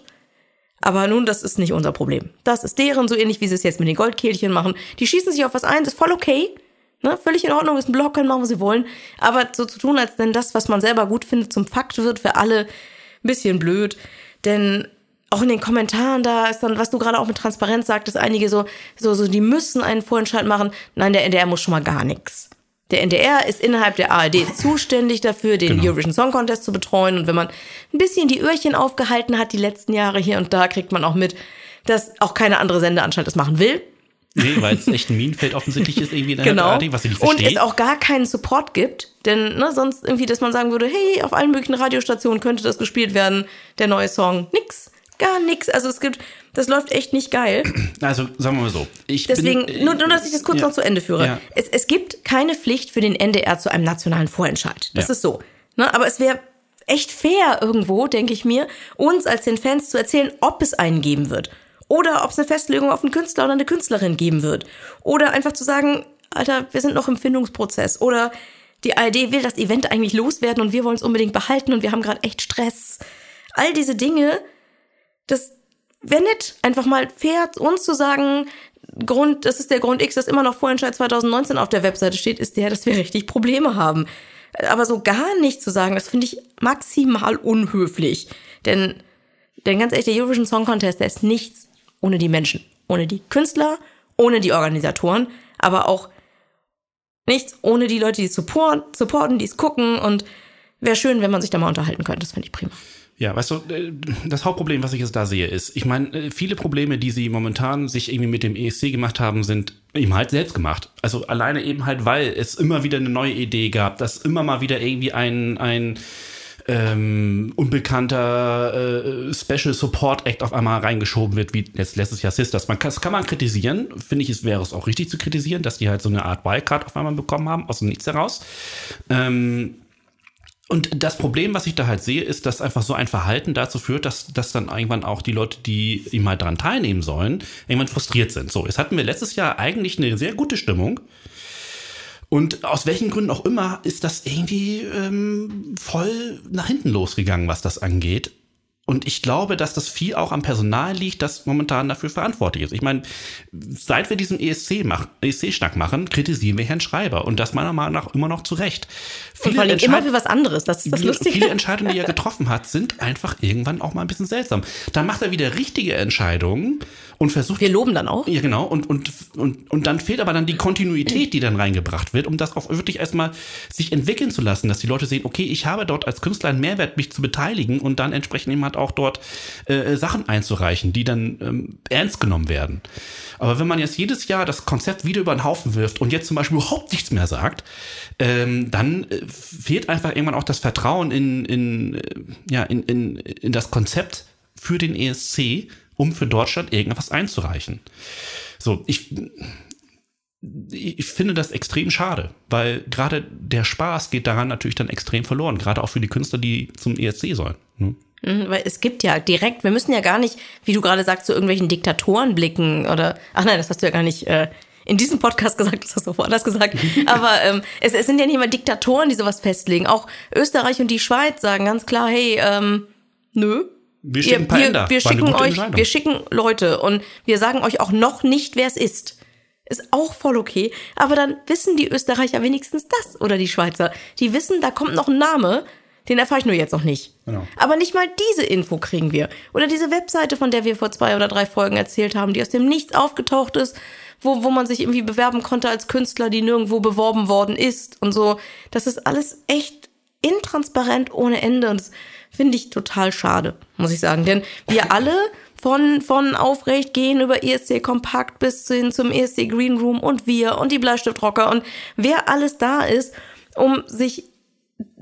Aber nun, das ist nicht unser Problem. Das ist deren, so ähnlich wie sie es jetzt mit den Goldkehlchen machen. Die schießen sich auf was ein, ist voll okay. Ne? Völlig in Ordnung, ist ein Blog, können machen, was sie wollen. Aber so zu tun, als wenn das, was man selber gut findet, zum Fakt wird für alle, ein bisschen blöd. Denn auch in den Kommentaren da ist dann, was du gerade auch mit Transparenz sagtest, einige so, so, so, die müssen einen Vorentscheid machen. Nein, der NDR muss schon mal gar nichts. Der NDR ist innerhalb der ARD zuständig dafür, den Genau. Eurovision Song Contest zu betreuen. Und wenn man ein bisschen die Öhrchen aufgehalten hat die letzten Jahre hier und da, kriegt man auch mit, dass auch keine andere Sendeanstalt das machen will. Nee, weil es echt ein Minenfeld offensichtlich ist, irgendwie in der Genau. ARD, was ich nicht und verstehe. es auch gar keinen Support gibt. Denn ne, sonst irgendwie, dass man sagen würde, hey, auf allen möglichen Radiostationen könnte das gespielt werden, der neue Song. Nix. Gar nix. Also es gibt, das läuft echt nicht geil. Also, sagen wir mal so. Ich Deswegen, bin, nur, nur, dass ich das kurz ja. noch zu Ende führe. Ja. Es, es gibt keine Pflicht für den NDR zu einem nationalen Vorentscheid. Das Ja. ist so. Ne? Aber es wäre echt fair irgendwo, denke ich mir, uns als den Fans zu erzählen, ob es einen geben wird. Oder ob es eine Festlegung auf einen Künstler oder eine Künstlerin geben wird. Oder einfach zu sagen, Alter, wir sind noch im Findungsprozess. Oder die ARD will das Event eigentlich loswerden und wir wollen es unbedingt behalten und wir haben gerade echt Stress. All diese Dinge, das wäre nett, einfach mal fair uns zu sagen, Grund, das ist der Grund X, dass immer noch Vorentscheid 2019 auf der Webseite steht, ist der, dass wir richtig Probleme haben. Aber so gar nicht zu sagen, das finde ich maximal unhöflich. Denn, denn ganz ehrlich, der Eurovision Song Contest, der ist nichts ohne die Menschen. Ohne die Künstler, ohne die Organisatoren, aber auch nichts ohne die Leute, die es support, supporten, die es gucken und wäre schön, wenn man sich da mal unterhalten könnte. Das finde ich prima. Ja, weißt du, äh, das Hauptproblem, was ich jetzt da sehe, ist, ich meine, äh, viele Probleme, die sie momentan sich irgendwie mit dem ESC gemacht haben, sind eben halt selbst gemacht. Also alleine eben halt, weil es immer wieder eine neue Idee gab, dass immer mal wieder irgendwie ein, ein ähm, unbekannter äh, Special Support Act auf einmal reingeschoben wird, wie jetzt letztes Jahr Sisters. Man kann, das kann man kritisieren, finde ich, es wäre es auch richtig zu kritisieren, dass die halt so eine Art Wildcard auf einmal bekommen haben, aus dem Nichts heraus. Ähm, und das Problem, was ich da halt sehe, ist, dass einfach so ein Verhalten dazu führt, dass, dass dann irgendwann auch die Leute, die ihm halt dran teilnehmen sollen, irgendwann frustriert sind. So, jetzt hatten wir letztes Jahr eigentlich eine sehr gute Stimmung. Und aus welchen Gründen auch immer ist das irgendwie ähm, voll nach hinten losgegangen, was das angeht. Und ich glaube, dass das viel auch am Personal liegt, das momentan dafür verantwortlich ist. Ich meine, seit wir diesen ESC mach, ESC-Schnack machen, kritisieren wir Herrn Schreiber. Und das meiner Meinung nach immer noch zu Recht. Und vor allem immer für was anderes. Das ist das Lustige. Viele Entscheidungen, die er getroffen hat, sind einfach irgendwann auch mal ein bisschen seltsam. Dann macht er wieder richtige Entscheidungen und versucht. Wir loben dann auch. Ja, genau. Und, und, und, und dann fehlt aber dann die Kontinuität, die dann reingebracht wird, um das auch wirklich erstmal sich entwickeln zu lassen, dass die Leute sehen, okay, ich habe dort als Künstler einen Mehrwert, mich zu beteiligen und dann entsprechend eben halt auch dort äh, Sachen einzureichen, die dann ähm, ernst genommen werden. Aber wenn man jetzt jedes Jahr das Konzept wieder über den Haufen wirft und jetzt zum Beispiel überhaupt nichts mehr sagt, ähm, dann äh, fehlt einfach irgendwann auch das Vertrauen in, in, äh, ja, in, in, in das Konzept für den ESC, um für Deutschland irgendwas einzureichen. So, ich, ich finde das extrem schade, weil gerade der Spaß geht daran natürlich dann extrem verloren, gerade auch für die Künstler, die zum ESC sollen. ne? Mhm, Weil es gibt ja direkt, wir müssen ja gar nicht, wie du gerade sagst, zu irgendwelchen Diktatoren blicken oder, ach nein, das hast du ja gar nicht äh, in diesem Podcast gesagt, das hast du woanders gesagt. Aber ähm, es, es sind ja nicht mal Diktatoren, die sowas festlegen. Auch Österreich und die Schweiz sagen ganz klar, hey, ähm, nö. Wir schicken paar wir, Änder. wir schicken euch, wir schicken Leute und wir sagen euch auch noch nicht, wer es ist. Ist auch voll okay. Aber dann wissen die Österreicher wenigstens das oder die Schweizer. Die wissen, da kommt noch ein Name, Den erfahre ich nur jetzt noch nicht. Genau. Aber nicht mal diese Info kriegen wir. Oder diese Webseite, von der wir vor zwei oder drei Folgen erzählt haben, die aus dem Nichts aufgetaucht ist, wo, wo man sich irgendwie bewerben konnte als Künstler, die nirgendwo beworben worden ist und so. Das ist alles echt intransparent ohne Ende und das finde ich total schade, muss ich sagen. Denn wir alle von, von Aufrecht gehen über ESC Kompakt bis hin zum ESC Green Room und wir und die Bleistiftrocker und wer alles da ist, um sich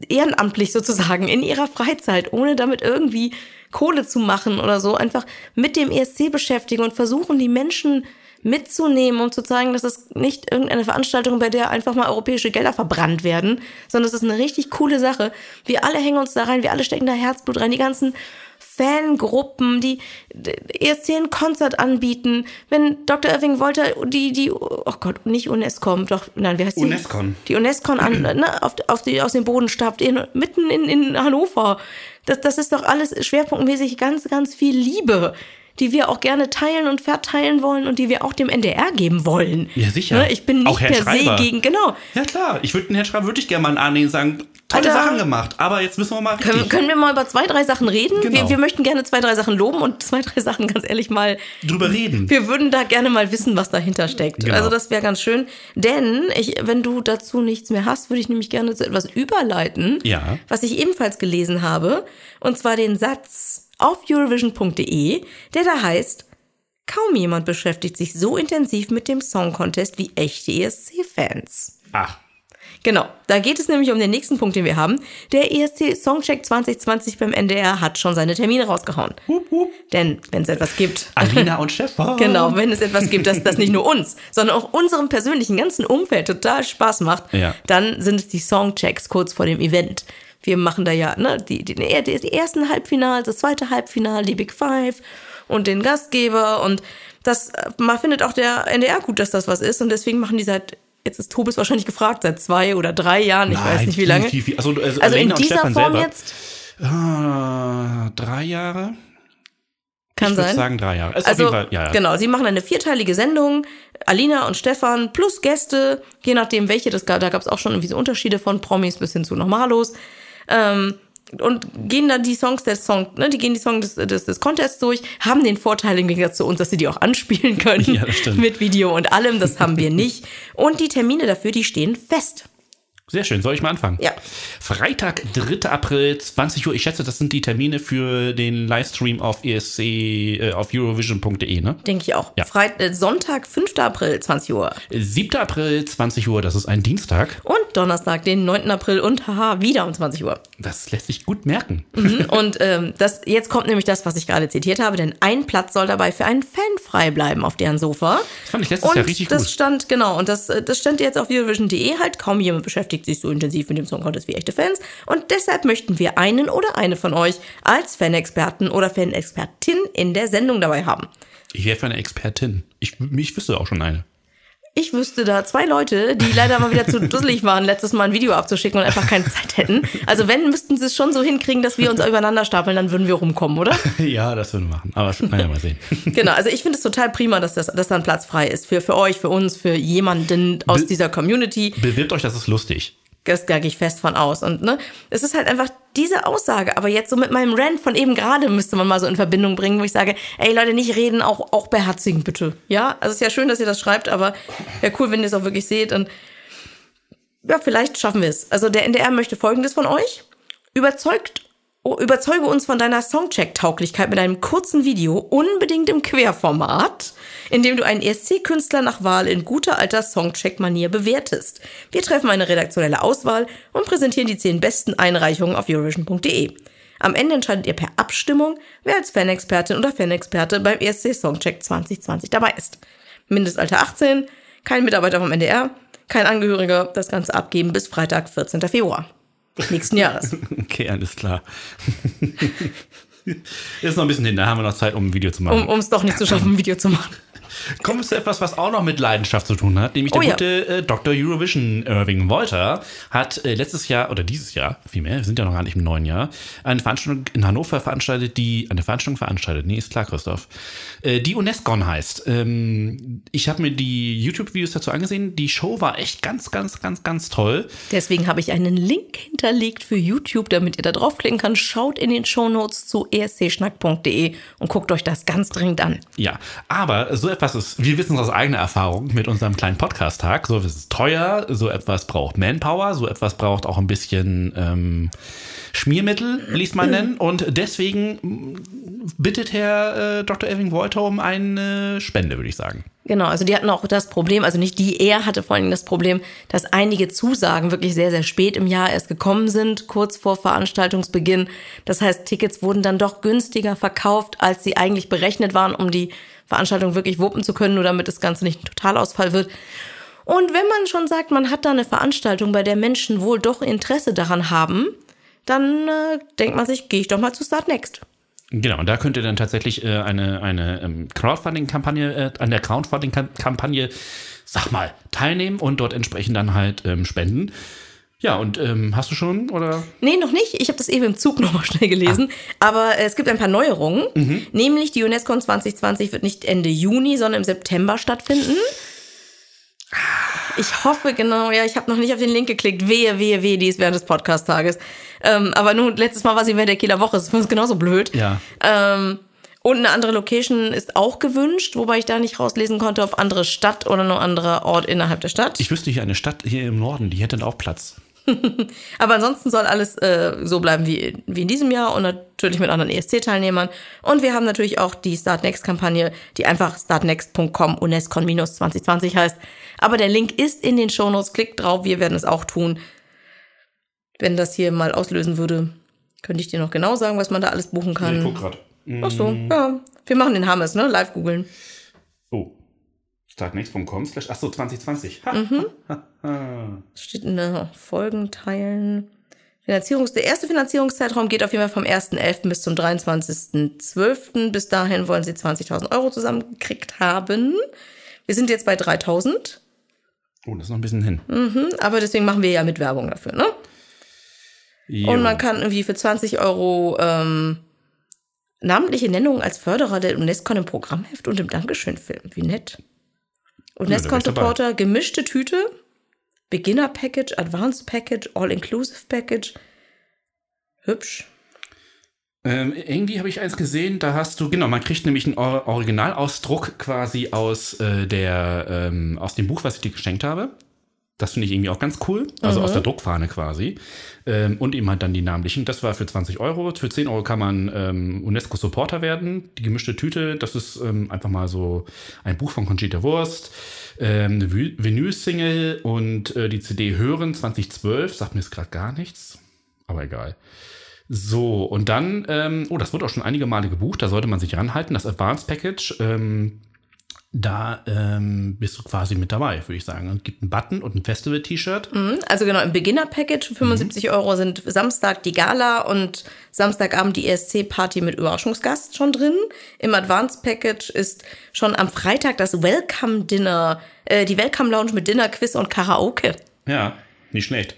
ehrenamtlich sozusagen in ihrer Freizeit, ohne damit irgendwie Kohle zu machen oder so, einfach mit dem ESC beschäftigen und versuchen, die Menschen mitzunehmen, um zu zeigen, dass es nicht irgendeine Veranstaltung, bei der einfach mal europäische Gelder verbrannt werden, sondern es ist eine richtig coole Sache. Wir alle hängen uns da rein, wir alle stecken da Herzblut rein, die ganzen Fangruppen, die ESC ein Konzert anbieten. Wenn Dr. Irving wollte, die, die, oh Gott, nicht UNESCO, doch, nein, wie heißt die? Unescon. Die Unescon an, ne, auf, auf die, aus dem Boden stapft, in, mitten in, in Hannover. Das, das ist doch alles schwerpunktmäßig ganz, ganz viel Liebe die wir auch gerne teilen und verteilen wollen und die wir auch dem NDR geben wollen. Ja, sicher. Ne, Ich bin nicht Auch Herr per Schreiber. se gegen, genau. Ja, klar. Ich würde den Herrn Schreiber würde ich gerne mal annehmen und sagen, tolle Alter. Sachen gemacht, aber jetzt müssen wir mal. Können, können wir mal über zwei, drei Sachen reden? Genau. Wir, wir möchten gerne zwei, drei Sachen loben und zwei, drei Sachen ganz ehrlich mal drüber reden. Wir würden da gerne mal wissen, was dahinter steckt. Genau. Also das wäre ganz schön. Denn ich, wenn du dazu nichts mehr hast, würde ich nämlich gerne zu etwas überleiten, Ja. was ich ebenfalls gelesen habe. Und zwar den Satz auf Eurovision.de, der da heißt, kaum jemand beschäftigt sich so intensiv mit dem Song Contest wie echte ESC-Fans. Ach, Genau, da geht es nämlich um den nächsten Punkt, den wir haben. Der ESC Songcheck 2020 beim NDR hat schon seine Termine rausgehauen. hup, hup. Denn wenn es etwas gibt, Alina und Stefan. Genau, wenn es etwas gibt, das, das nicht nur uns, sondern auch unserem persönlichen ganzen Umfeld total Spaß macht, Ja. dann sind es die Songchecks kurz vor dem Event. Wir machen da ja ne, die, die, die ersten Halbfinals, das zweite Halbfinale, die Big Five und den Gastgeber. Und das äh, man findet auch der NDR gut, dass das was ist. Und deswegen machen die seit, jetzt ist Tobis wahrscheinlich gefragt, seit zwei oder drei Jahren, ich weiß nicht wie lange. Viel, viel. Also, also, Also in dieser Form selber. jetzt Ah, drei Jahre? kann ich würde sein. sagen drei Jahre. Ist Also, Fall, ja, ja. genau, sie machen eine vierteilige Sendung. Alina und Stefan plus Gäste, je nachdem welche, das, gab- da gab es auch schon irgendwie so Unterschiede von Promis bis hin zu Normalos. Ähm, und gehen dann die Songs des Song, ne, die gehen die Songs des, des, des Contests durch, haben den Vorteil im Gegensatz zu uns, dass sie die auch anspielen können. Ja. Mit Video und allem, das haben wir nicht. Und die Termine dafür, die stehen fest. Sehr schön. Soll ich mal anfangen? Ja. Freitag, 3. April, 20 Uhr. Ich schätze, das sind die Termine für den Livestream auf ESC, äh, auf Eurovision.de, ne? Denke ich auch. Ja. Freit äh, Sonntag, 5. April, 20 Uhr. 7. April, 20 Uhr, das ist ein Dienstag. Und Donnerstag, den 9. April und haha, wieder um 20 Uhr. Das lässt sich gut merken. Mhm. Und ähm, das, jetzt kommt nämlich das, was ich gerade zitiert habe, denn ein Platz soll dabei für einen Fan frei bleiben auf deren Sofa. Das fand ich letztes und Jahr richtig das gut. stand, genau, und das, äh, das stand jetzt auf Eurovision.de halt. Kaum jemand beschäftigt sich so intensiv mit dem Song Contest wie echte Fans. Und deshalb möchten wir einen oder eine von euch als Fanexperten oder Fanexpertin in der Sendung dabei haben. Ich wäre für eine Expertin. Ich, ich wüsste auch schon eine. Ich wüsste da zwei Leute, die leider mal wieder zu dusselig waren, letztes Mal ein Video abzuschicken und einfach keine Zeit hätten. Also wenn, müssten sie es schon so hinkriegen, dass wir uns übereinander stapeln, dann würden wir rumkommen, oder? Ja, das würden wir machen. Aber naja, mal sehen. Genau, also ich finde es total prima, dass, das, dass da ein Platz frei ist. Für, für euch, für uns, für jemanden aus Be- dieser Community. Bewirbt euch, das ist lustig. Das da gehe ich fest von aus. Und ne, es ist halt einfach diese Aussage. Aber jetzt so mit meinem Rant von eben gerade müsste man mal so in Verbindung bringen, wo ich sage, ey Leute, nicht reden, auch, auch beherzigen bitte. Ja, also es ist ja schön, dass ihr das schreibt, aber wäre cool, wenn ihr es auch wirklich seht. Und ja, vielleicht schaffen wir es. Also der NDR möchte Folgendes von euch. Überzeugt, überzeuge uns von deiner Songcheck-Tauglichkeit mit einem kurzen Video, unbedingt im Querformat, in dem du einen ESC-Künstler nach Wahl in guter alter Songcheck-Manier bewertest. Wir treffen eine redaktionelle Auswahl und präsentieren die zehn besten Einreichungen auf Eurovision.de. Am Ende entscheidet ihr per Abstimmung, wer als Fanexpertin oder Fanexperte beim ESC Songcheck 2020 dabei ist. Mindestalter 18, kein Mitarbeiter vom NDR, kein Angehöriger, das Ganze abgeben bis Freitag, 14. Februar nächsten Jahres. Okay, alles klar. Ist noch ein bisschen hin, da haben wir noch Zeit, um ein Video zu machen. Um es doch nicht zu schaffen, ein Video zu machen. Kommen wir zu etwas, was auch noch mit Leidenschaft zu tun hat, nämlich der Oh ja. gute äh, Dr. Eurovision Irving Wolter hat äh, letztes Jahr oder dieses Jahr, vielmehr, wir sind ja noch gar nicht im neuen Jahr, eine Veranstaltung in Hannover veranstaltet, die, eine Veranstaltung veranstaltet, nee, ist klar, Christoph, äh, die UNESCO heißt. Ähm, ich habe mir die YouTube-Videos dazu angesehen, die Show war echt ganz, ganz, ganz, ganz toll. Deswegen habe ich einen Link hinterlegt für YouTube, damit ihr da draufklicken könnt. Schaut in den Shownotes zu escschnack.de und guckt euch das ganz dringend an. Ja, aber so etwas ist, wir wissen aus eigener Erfahrung mit unserem kleinen Podcast-Tag, so etwas ist teuer, so etwas braucht Manpower, so etwas braucht auch ein bisschen ähm, Schmiermittel, es mal nennen. Und deswegen mm, bittet Herr äh, Dr. Elving Wolter um eine Spende, würde ich sagen. Genau, also die hatten auch das Problem, also nicht die, er hatte vor allem das Problem, dass einige Zusagen wirklich sehr, sehr spät im Jahr erst gekommen sind, kurz vor Veranstaltungsbeginn. Das heißt, Tickets wurden dann doch günstiger verkauft, als sie eigentlich berechnet waren, um die Veranstaltung wirklich wuppen zu können, nur damit das Ganze nicht ein Totalausfall wird. Und wenn man schon sagt, man hat da eine Veranstaltung, bei der Menschen wohl doch Interesse daran haben, dann äh, denkt man sich, gehe ich doch mal zu Start Next. Genau, und da könnt ihr dann tatsächlich äh, eine, eine ähm, Crowdfunding-Kampagne, äh, an der Crowdfunding-Kampagne, sag mal, teilnehmen und dort entsprechend dann halt ähm, spenden. Ja, und ähm, hast du schon oder? Nee, noch nicht. Ich habe das eben im Zug nochmal schnell gelesen. Aber äh, es gibt ein paar Neuerungen. Nämlich die UNESCO 2020 wird nicht Ende Juni, sondern im September stattfinden. Ich hoffe, genau, ja, ich habe noch nicht auf den Link geklickt. Wehe, wehe, wehe, die ist während des Podcast-Tages. Ähm, aber nun, letztes Mal war sie während der Kieler Woche. Das ist für uns genauso blöd. Ja. Ähm, und eine andere Location ist auch gewünscht, wobei ich da nicht rauslesen konnte, ob andere Stadt oder nur anderer Ort innerhalb der Stadt. Ich wüsste hier eine Stadt hier im Norden, die hätte dann auch Platz. Aber ansonsten soll alles äh, so bleiben wie, wie in diesem Jahr und natürlich mit anderen ESC-Teilnehmern. Und wir haben natürlich auch die Start Next-Kampagne, die einfach startnext.com UNESCO-2020 heißt. Aber der Link ist in den Shownotes. Klickt drauf, wir werden es auch tun. Wenn das hier mal auslösen würde, könnte ich dir noch genau sagen, was man da alles buchen kann. gerade. Ach so, ja. Wir machen den Hammes, ne? Live googeln. Oh. Startnext.com slash, achso, 2020. Ha, Es steht in der Folgen teilen. Finanzierungs der erste Finanzierungszeitraum geht auf jeden Fall vom 1.11. bis zum 23.12. Bis dahin wollen sie 20.000 Euro zusammengekriegt haben. Wir sind jetzt bei 3.000. Oh, das ist noch ein bisschen hin. Mhm, aber deswegen machen wir ja mit Werbung dafür, ne? Jo. Und man kann irgendwie für 20 Euro ähm, namentliche Nennungen als Förderer der UNESCO im Programmheft und im Dankeschön-Film. Wie nett. UNESCO-Supporter, gemischte Tüte, Beginner Package, Advanced Package, All-Inclusive Package. Hübsch. Ähm, irgendwie habe ich eins gesehen, da hast du, genau, man kriegt nämlich einen Or Originalausdruck quasi aus, äh, der, ähm, aus dem Buch, was ich dir geschenkt habe. Das finde ich irgendwie auch ganz cool. Also aus der Druckfahne quasi. Ähm, und eben halt dann die namentlichen. Das war für 20 Euro. Für 10 Euro kann man ähm, UNESCO-Supporter werden. Die gemischte Tüte, das ist ähm, einfach mal so ein Buch von Conchita Wurst. Ähm, eine Vinyl-Single und äh, die CD Hören 2012. Sagt mir jetzt gerade gar nichts. Aber egal. So, und dann, ähm, oh, das wird auch schon einige Male gebucht, da sollte man sich ranhalten. Das Advanced Package, ähm, da ähm, bist du quasi mit dabei, würde ich sagen. Es gibt einen Button und ein Festival-T-Shirt. Mhm, Also genau, im Beginner-Package für 75 Euro sind Samstag die Gala und Samstagabend die ESC-Party mit Überraschungsgast schon drin. Im Advanced-Package ist schon am Freitag das Welcome-Dinner, äh, die Welcome-Lounge mit Dinner, Quiz und Karaoke. Ja, nicht schlecht.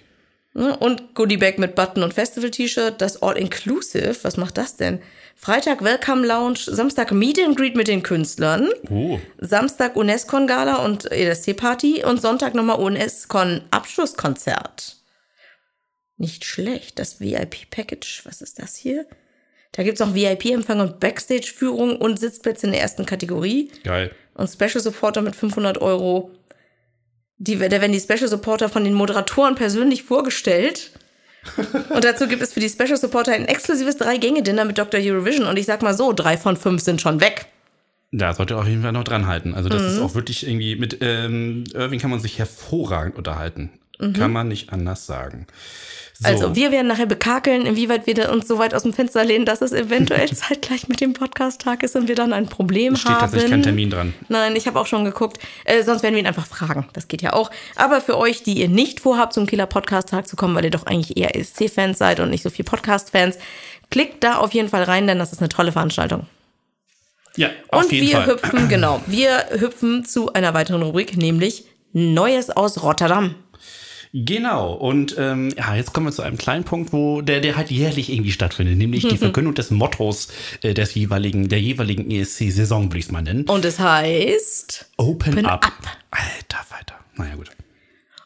Ne? Und Goodie-Bag mit Button und Festival-T-Shirt, das All-Inclusive, was macht das denn? Freitag Welcome Lounge, Samstag Meet and Greet mit den Künstlern, Oh, Samstag UNESCO Gala und ESC Party und Sonntag nochmal UNESCO Abschlusskonzert. Nicht schlecht, das VIP Package, was ist das hier? Da gibt's auch VIP-Empfang und Backstage-Führung und Sitzplätze in der ersten Kategorie geil. und Special Supporter mit 500 Euro. Die, da werden die Special Supporter von den Moderatoren persönlich vorgestellt. Und dazu gibt es für die Special Supporter ein exklusives Drei-Gänge-Dinner mit Dr. Eurovision. Und ich sag mal so, drei von fünf sind schon weg. Da sollte auf jeden Fall noch dran halten. Also das ist Mhm. auch wirklich irgendwie, mit ähm, Irving kann man sich hervorragend unterhalten. Kann man nicht anders sagen. So. Mhm. Also, wir werden nachher bekakeln, inwieweit wir uns so weit aus dem Fenster lehnen, dass es eventuell zeitgleich mit dem Podcast-Tag ist und wir dann ein Problem steht haben. tatsächlich kein Termin dran. Nein, ich habe auch schon geguckt. Äh, sonst werden wir ihn einfach fragen. Das geht ja auch. Aber für euch, die ihr nicht vorhabt, zum Killer Podcast Tag zu kommen, weil ihr doch eigentlich eher ESC-Fans seid und nicht so viel Podcast-Fans, klickt da auf jeden Fall rein, denn das ist eine tolle Veranstaltung. Ja, auf Und jeden wir Fall. hüpfen, genau, wir hüpfen zu einer weiteren Rubrik, nämlich Neues aus Rotterdam. Genau, und ähm, ja, jetzt kommen wir zu einem kleinen Punkt, wo der, der halt jährlich irgendwie stattfindet, nämlich die Verkündung des Mottos äh, des jeweiligen, der jeweiligen ESC-Saison, würde ich es mal nennen. Und es heißt, Open, Open up. up. Alter, weiter. Naja, gut.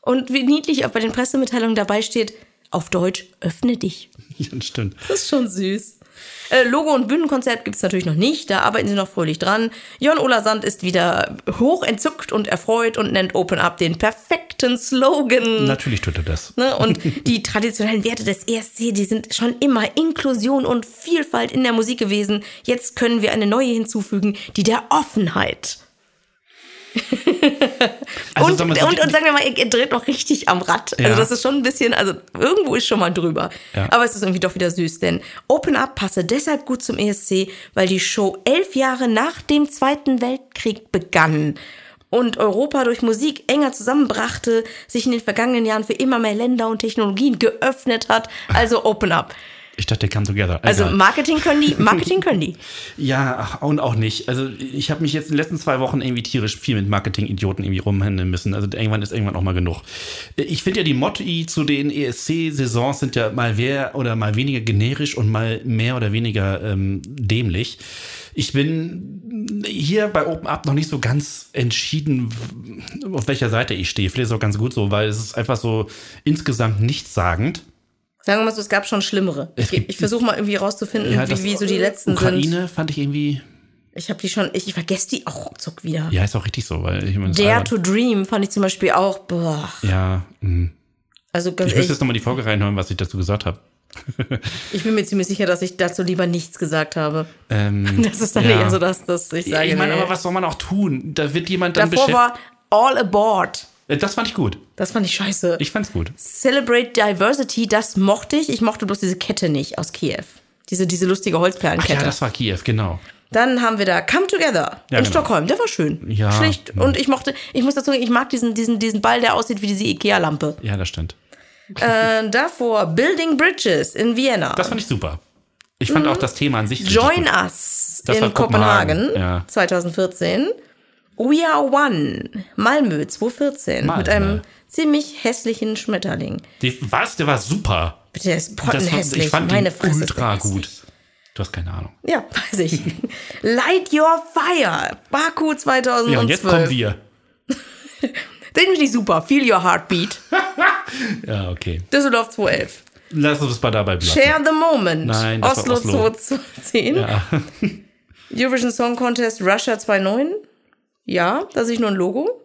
und wie niedlich auch bei den Pressemitteilungen dabei steht, auf Deutsch, öffne dich. Ja, stimmt. Das ist schon süß. Äh, Logo und Bühnenkonzept gibt es natürlich noch nicht, da arbeiten sie noch fröhlich dran. Jon Ola Sand ist wieder hoch entzückt und erfreut und nennt Open Up den perfekten Slogan. Natürlich tut er das. Ne? Und die traditionellen Werte des ESC, die sind schon immer Inklusion und Vielfalt in der Musik gewesen. Jetzt können wir eine neue hinzufügen, die der Offenheit. Also, und, sag mal so, und, und sagen wir mal, er dreht noch richtig am Rad. Ja. Also das ist schon ein bisschen, also irgendwo ist schon mal drüber. Ja. Aber es ist irgendwie doch wieder süß, denn Open Up passe deshalb gut zum ESC, weil die Show elf Jahre nach dem Zweiten Weltkrieg begann und Europa durch Musik enger zusammenbrachte, sich in den vergangenen Jahren für immer mehr Länder und Technologien geöffnet hat. Also Open Up. Ich dachte, come together. Also Egal. Marketing können die, Marketing können die. Ja, und auch nicht. Also ich habe mich jetzt in den letzten zwei Wochen irgendwie tierisch viel mit Marketing-Idioten irgendwie rumhändeln müssen. Also irgendwann ist irgendwann auch mal genug. Ich finde ja die Motti zu den ESC-Saisons sind ja mal mehr oder mal weniger generisch und mal mehr oder weniger ähm, dämlich. Ich bin hier bei Open Up noch nicht so ganz entschieden, auf welcher Seite ich stehe. Vielleicht ist es auch ganz gut so, weil es ist einfach so insgesamt nichtssagend. Sagen wir mal so, es gab schon schlimmere. Ich, ich versuche mal irgendwie rauszufinden, Ja, wie, wie so die letzten sind. Ukraine fand ich irgendwie, Ich habe die schon, ich, ich vergesse die auch ruckzuck wieder. ja, ist auch richtig so, weil ich meine, Dare to Dream fand ich zum Beispiel auch, boah. Ja, mh. Also ganz ich müsste jetzt nochmal die Folge reinhören, was ich dazu gesagt habe. ich bin mir ziemlich sicher, dass ich dazu lieber nichts gesagt habe. Ähm, Das ist dann ja. eher so, dass, dass ich sage, ich meine, nee. aber was soll man auch tun? Da wird jemand dann davor war All Aboard. Äh, Das fand ich gut. Das fand ich scheiße. Ich fand's gut. Celebrate Diversity, das mochte ich. Ich mochte bloß diese Kette nicht aus Kiew. Diese, diese lustige Ach Holzperlenkette. ja, das war Kiew, genau. Dann haben wir da Come Together Ja, in genau. Stockholm. Der war schön. Ja, Schlicht. ja. Und ich mochte, ich muss dazu sagen, ich mag diesen, diesen, diesen Ball, der aussieht wie diese Ikea-Lampe. Ja, das stimmt. äh, davor Building Bridges in Vienna. Das fand ich super. Ich fand auch das Thema an sich Mhm. Join. Us Das in Kopenhagen, Kopenhagen, ja. 2014. We Are One, Malmö 2014. Malmö. Mit einem ziemlich hässlichen Schmetterling. Die, was? Der war super. Bitte, der ist war, pottenhässlich. ich fand Meine Fresse. ultra gut. Du hast keine Ahnung. Ja, weiß ich. Light Your Fire, Baku 2012. Ja, und jetzt kommen wir. Den finde ich super. Feel Your Heartbeat, Ja, okay. Düsseldorf 2011. Lass uns mal dabei bleiben. Share the Moment, Nein, das war Oslo, Oslo. 2010. Ja. Eurovision Song Contest Russia 2009. Ja, da sehe ich nur ein Logo.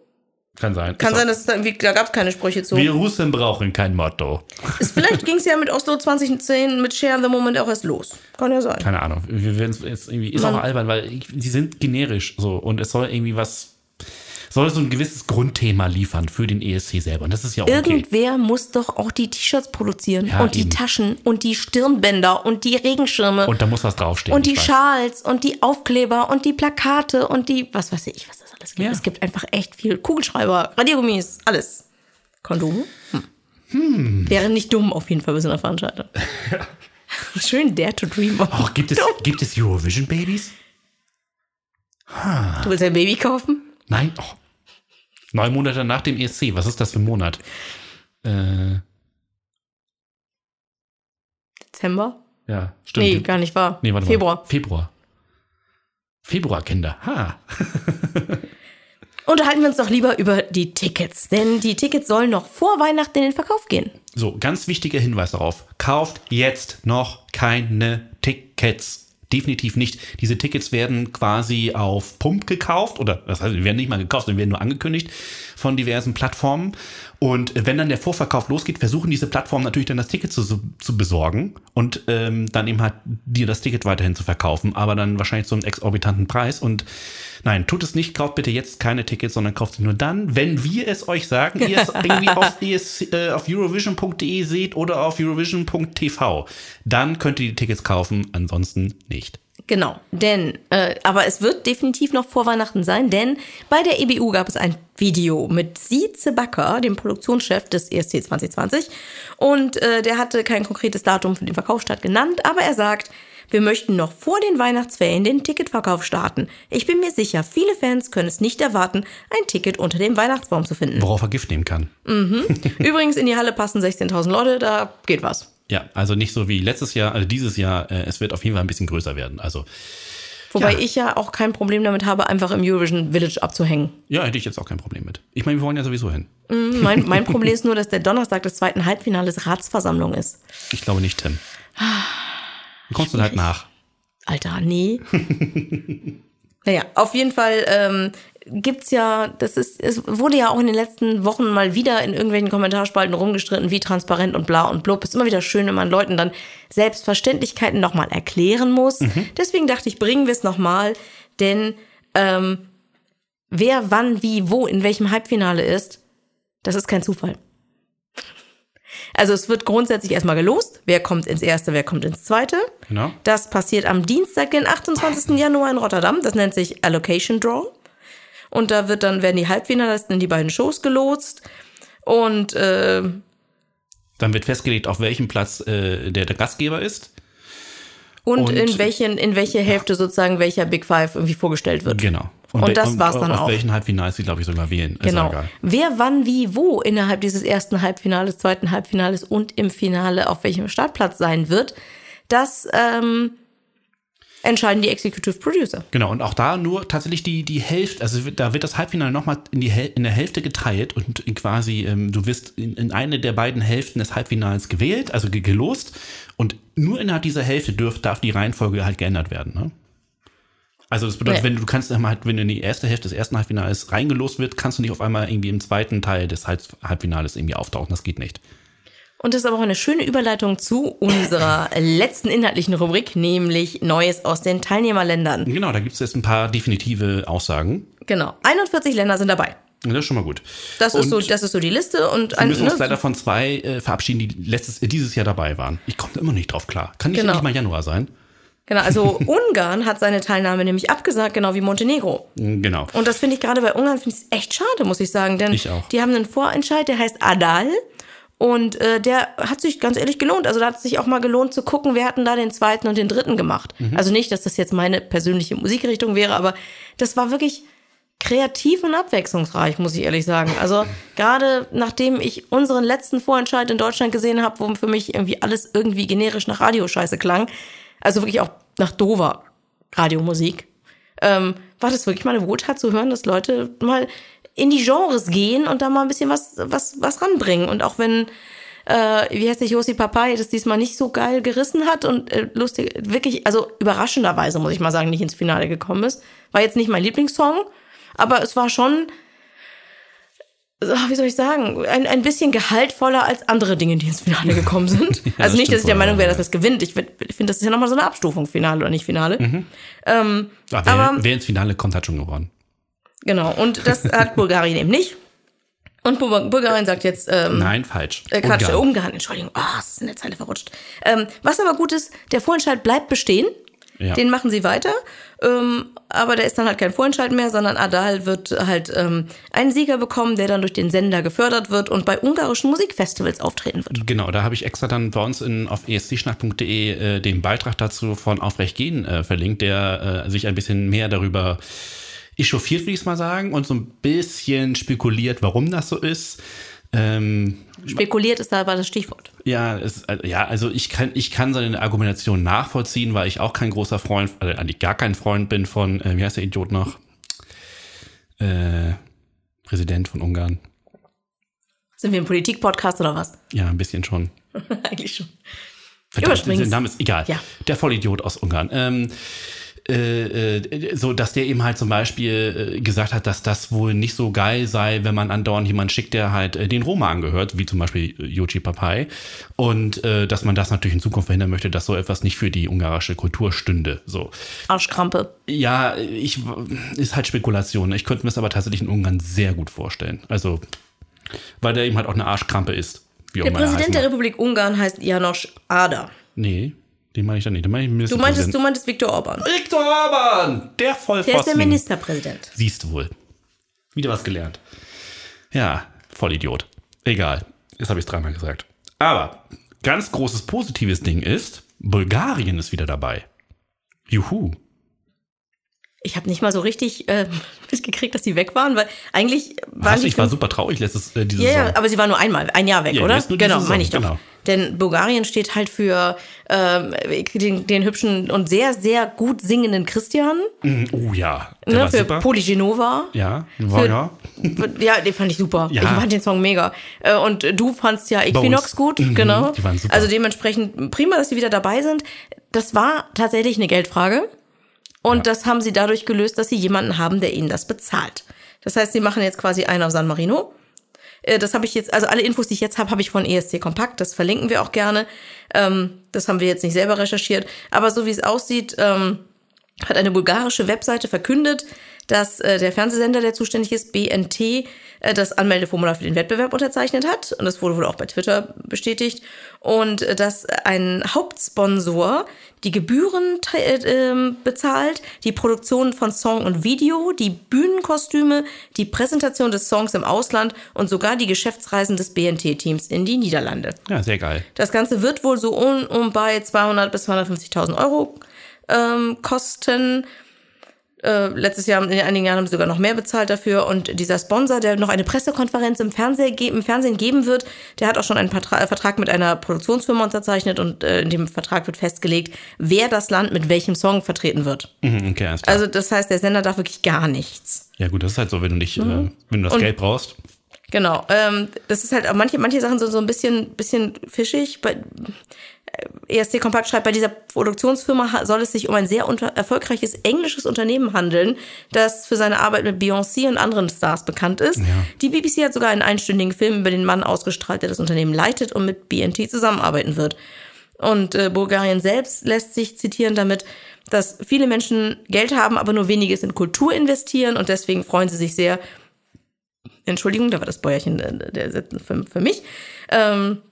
Kann sein. Kann Ist sein, dass es da irgendwie, da gab es keine Sprüche zu. Wir Russen brauchen kein Motto. Ist, vielleicht ging es ja mit Oslo 2010 mit Share the Moment auch erst los. Kann ja sein. Keine Ahnung. Wir werden jetzt irgendwie. Ist Man- auch albern, weil die sind generisch so und es soll irgendwie was. Soll so ein gewisses Grundthema liefern für den ESC selber. Und das ist ja auch okay. Irgendwer muss doch auch die T-Shirts produzieren Ja, und die eben. Taschen und die Stirnbänder und die Regenschirme Und da muss was draufstehen. und die. Schals und die Aufkleber und die Plakate und die, was weiß ich, was das alles gibt. Ja. Es gibt einfach echt viel. Kugelschreiber, Radiergummis, alles. Kondome? Hm. Wäre nicht dumm auf jeden Fall bei so einer Veranstaltung. Schön Dare to Dream. Oh, gibt es, gibt es Eurovision Babys? Du willst ein Baby kaufen? Nein. Oh. Neun Monate nach dem ESC. Was ist das für ein Monat? Äh, Dezember? ja, stimmt. Nee, gar nicht wahr. Nee, Februar. Mal. Februar. Februar, Kinder. Ha. Unterhalten wir uns doch lieber über die Tickets, denn die Tickets sollen noch vor Weihnachten in den Verkauf gehen. So, ganz wichtiger Hinweis darauf. Kauft jetzt noch keine Tickets. Definitiv nicht. Diese Tickets werden quasi auf Pump gekauft oder das heißt, die werden nicht mal gekauft, sondern werden nur angekündigt von diversen Plattformen. Und wenn dann der Vorverkauf losgeht, versuchen diese Plattformen natürlich dann das Ticket zu, zu besorgen und ähm, dann eben halt dir das Ticket weiterhin zu verkaufen, aber dann wahrscheinlich zu einem exorbitanten Preis. Und nein, tut es nicht, kauft bitte jetzt keine Tickets, sondern kauft sie nur dann, wenn wir es euch sagen, ihr es irgendwie auf, ES, äh, auf Eurovision.de seht oder auf Eurovision.tv. Dann könnt ihr die Tickets kaufen, ansonsten nicht. Genau, denn, äh, aber es wird definitiv noch vor Weihnachten sein, denn bei der EBU gab es ein Video mit Sieze Backer, dem Produktionschef des ESC 2020. Und äh, der hatte kein konkretes Datum für den Verkaufsstart genannt, aber er sagt, Wir möchten noch vor den Weihnachtsferien den Ticketverkauf starten. Ich bin mir sicher, viele Fans können es nicht erwarten, ein Ticket unter dem Weihnachtsbaum zu finden. Worauf er Gift nehmen kann. Übrigens, in die Halle passen 16.000 Leute, da geht was. Ja, also nicht so wie letztes Jahr, also dieses Jahr, äh, es wird auf jeden Fall ein bisschen größer werden. Also, Wobei Ja. ich ja auch kein Problem damit habe, einfach im Eurovision Village abzuhängen. ja, hätte ich jetzt auch kein Problem mit. Ich meine, wir wollen ja sowieso hin. Mhm, Mein, mein Problem ist nur, dass der Donnerstag des zweiten Halbfinales Ratsversammlung ist. Ich glaube nicht, Tim. Du kommst dann halt nach. Alter, nee. naja, auf jeden Fall ähm, gibt's ja, das ist, es wurde ja auch in den letzten Wochen mal wieder in irgendwelchen Kommentarspalten rumgestritten, wie transparent und bla und blub. Ist immer wieder schön, wenn man Leuten dann Selbstverständlichkeiten nochmal erklären muss. Deswegen dachte ich, bringen wir es nochmal, denn ähm, wer wann, wie, wo, in welchem Halbfinale ist, das ist kein Zufall. Also es wird grundsätzlich erstmal gelost, wer kommt ins erste, wer kommt ins zweite. Genau. Das passiert am Dienstag, den 28. Januar in Rotterdam. Das nennt sich Allocation Draw. Und da wird dann werden die Halbfinalisten in die beiden Shows gelotst. Und äh, Dann wird festgelegt, auf welchem Platz äh, der, der Gastgeber ist. und, Und- in welchen in welche Hälfte sozusagen welcher Big Five irgendwie vorgestellt wird. Genau. Und wel- das war's dann auf auch. welchen Halbfinals sie, glaube ich, sogar wählen. Genau. Wer wann wie wo innerhalb dieses ersten Halbfinales, zweiten Halbfinales und im Finale auf welchem Startplatz sein wird, das ähm, entscheiden die Executive Producer. Genau, und auch da nur tatsächlich die, die Hälfte, also da wird das Halbfinale nochmal in, die Häl- in der Hälfte geteilt und quasi, ähm, du wirst in, in eine der beiden Hälften des Halbfinals gewählt, also ge- gelost und nur innerhalb dieser Hälfte dürf, darf die Reihenfolge halt geändert werden. Ne? Also das bedeutet, Ja. wenn du kannst halt, wenn du in die erste Hälfte des ersten Halbfinales reingelost wird, kannst du nicht auf einmal irgendwie im zweiten Teil des Halb- Halbfinales irgendwie auftauchen. Das geht nicht. Und das ist aber auch eine schöne Überleitung zu unserer letzten inhaltlichen Rubrik, nämlich Neues aus den Teilnehmerländern. Genau, da gibt es jetzt ein paar definitive Aussagen. Genau. 41 Länder sind dabei. Das ist schon mal gut. Das ist, so, das ist so die Liste. Und Wir müssen uns ne, leider von zwei äh, verabschieden, die letztes, äh, dieses Jahr dabei waren. Ich komme immer nicht drauf klar. Kann nicht Genau. endlich mal Januar sein? Genau, also Ungarn hat seine Teilnahme nämlich abgesagt, genau wie Montenegro. Mm, Genau. Und das finde ich gerade bei Ungarn finde ich echt schade, muss ich sagen, denn Ich die haben einen Vorentscheid, der heißt Adal. Und äh, der hat sich ganz ehrlich gelohnt. Also da hat es sich auch mal gelohnt zu gucken, wer hat denn da den zweiten und den dritten gemacht. Mhm. Also nicht, dass das jetzt meine persönliche Musikrichtung wäre, aber das war wirklich kreativ und abwechslungsreich, muss ich ehrlich sagen. Also gerade nachdem ich unseren letzten Vorentscheid in Deutschland gesehen habe, wo für mich irgendwie alles irgendwie generisch nach Radioscheiße klang, also wirklich auch nach dover Radiomusik, ähm, war das wirklich mal eine Wohltat zu hören, dass Leute mal in die Genres gehen und da mal ein bisschen was, was, was ranbringen. Und auch wenn, äh, wie heißt der Josi Papai, das diesmal nicht so geil gerissen hat und äh, lustig, wirklich, also überraschenderweise, muss ich mal sagen, nicht ins Finale gekommen ist. War jetzt nicht mein Lieblingssong, aber es war schon, wie soll ich sagen, ein, ein bisschen gehaltvoller als andere Dinge, die ins Finale gekommen sind. das also nicht, dass ich der Meinung wäre, ja. dass das gewinnt. Ich, find- ich finde, das ist ja nochmal so eine Abstufung, Finale oder nicht Finale. Ähm, Ah, wer, aber- wer ins Finale kommt, hat schon gewonnen. Genau, und das hat Bulgarien eben nicht. Und Bul- Bulgarien sagt jetzt, ähm, Nein, falsch. äh, Quatsch. Ungarn. Ungarn, Entschuldigung, oh, es ist in der Zeile verrutscht. Ähm, was aber gut ist, der Vorentscheid bleibt bestehen. Ja. Den machen sie weiter. Ähm, aber der ist dann halt kein Vorentscheid mehr, sondern Adal wird halt ähm, einen Sieger bekommen, der dann durch den Sender gefördert wird und bei ungarischen Musikfestivals auftreten wird. Genau, da habe ich extra dann bei uns in, auf escschnack.de äh, den Beitrag dazu von Aufrecht gehen äh, verlinkt, der äh, sich ein bisschen mehr darüber echauffiert, will ich es mal sagen, und so ein bisschen spekuliert, warum das so ist. Ähm, Spekuliert ist da aber das Stichwort. Ja, es, äh, ja, also ich kann, ich kann seine Argumentation nachvollziehen, weil ich auch kein großer Freund, also eigentlich gar kein Freund bin von, äh, wie heißt der Idiot noch? Äh, Präsident von Ungarn. Sind wir ein Politik-Podcast oder was? Ja, ein bisschen schon. Eigentlich schon. Verdammt, der Name ist egal. Ja. Der Vollidiot aus Ungarn. Ähm, äh, äh, so, dass der eben halt zum Beispiel äh, gesagt hat, dass das wohl nicht so geil sei, wenn man andauernd jemanden schickt, der halt äh, den Roma angehört, wie zum Beispiel Yoji Papai. Und äh, dass man das natürlich in Zukunft verhindern möchte, dass so etwas nicht für die ungarische Kultur stünde. So. Arschkrampe. Ja, ich ist halt Spekulation. Ich könnte mir das aber tatsächlich in Ungarn sehr gut vorstellen. Also, weil der eben halt auch eine Arschkrampe ist. Der er Präsident der. Republik Ungarn heißt Janosch Ada. Nee, den meine ich dann nicht. Den meine ich Du meintest, du meintest Viktor Orban. Viktor Orban, der Vollpfosten. Der ist der Ministerpräsident. Siehst du wohl. Wieder was gelernt. Ja, Vollidiot. Egal. Jetzt habe ich es dreimal gesagt. Aber ganz großes positives Ding ist, Bulgarien ist wieder dabei. Juhu. Ich habe nicht mal so richtig äh, mitgekriegt, dass sie weg waren, weil eigentlich Was, die ich war super traurig letztes äh, diese Ja, Saison. ja, aber sie war nur einmal, ein Jahr weg, Ja, oder? Genau, meine ich doch. genau. Denn Bulgarien steht halt für ähm, den, den hübschen und sehr, sehr gut singenden Christian, Mhm, Oh ja, ne, war für super. Polygenova. ja, war Für- ja. Ja, den fand ich super. Ja. Ich fand den Song mega. Äh, Und du fandst ja Equinox gut, Mhm, genau. die waren super. Also dementsprechend prima, dass sie wieder dabei sind. Das war tatsächlich eine Geldfrage. Und das haben sie dadurch gelöst, dass sie jemanden haben, der ihnen das bezahlt. Das heißt, sie machen jetzt quasi einen auf San Marino. Äh, Das habe ich jetzt, also alle Infos, die ich jetzt habe, habe ich von ESC Kompakt. Das verlinken wir auch gerne. Ähm, das haben wir jetzt nicht selber recherchiert. Aber so wie es aussieht, ähm, hat eine bulgarische Webseite verkündet, dass äh, der Fernsehsender, der zuständig ist, BNT, äh, das Anmeldeformular für den Wettbewerb unterzeichnet hat. Und das wurde wohl auch bei Twitter bestätigt. Und dass ein Hauptsponsor die Gebühren äh, ähm, bezahlt, die Produktion von Song und Video, die Bühnenkostüme, die Präsentation des Songs im Ausland und sogar die Geschäftsreisen des BNT-Teams in die Niederlande. ja, sehr geil. Das Ganze wird wohl so um, um bei 200.000 bis 250.000 Euro ähm, kosten. Äh, letztes Jahr, in einigen Jahren haben sie sogar noch mehr bezahlt dafür. Und dieser Sponsor, der noch eine Pressekonferenz im, Fernseh ge im Fernsehen geben wird, der hat auch schon einen Patra Vertrag mit einer Produktionsfirma unterzeichnet und äh, in dem Vertrag wird festgelegt, wer das Land mit welchem Song vertreten wird. Mhm, okay, alles klar. Also das heißt, der Sender darf wirklich gar nichts. ja gut, das ist halt so, wenn du nicht, äh, Mhm. wenn du das Geld brauchst. Genau. Ähm, das ist halt, manche, manche Sachen sind so ein bisschen, bisschen fischig. Bei, äh, ESC Kompakt schreibt, bei dieser Produktionsfirma soll es sich um ein sehr erfolgreiches englisches Unternehmen handeln, das für seine Arbeit mit Beyoncé und anderen Stars bekannt ist. Die BBC hat sogar einen einstündigen Film über den Mann ausgestrahlt, der das Unternehmen leitet und mit BNT zusammenarbeiten wird. Und äh, Bulgarien selbst lässt sich zitieren damit, dass viele Menschen Geld haben, aber nur weniges in Kultur investieren und deswegen freuen sie sich sehr, Entschuldigung, da war das Bäuerchen äh, der Sitz für, für mich. Ähm,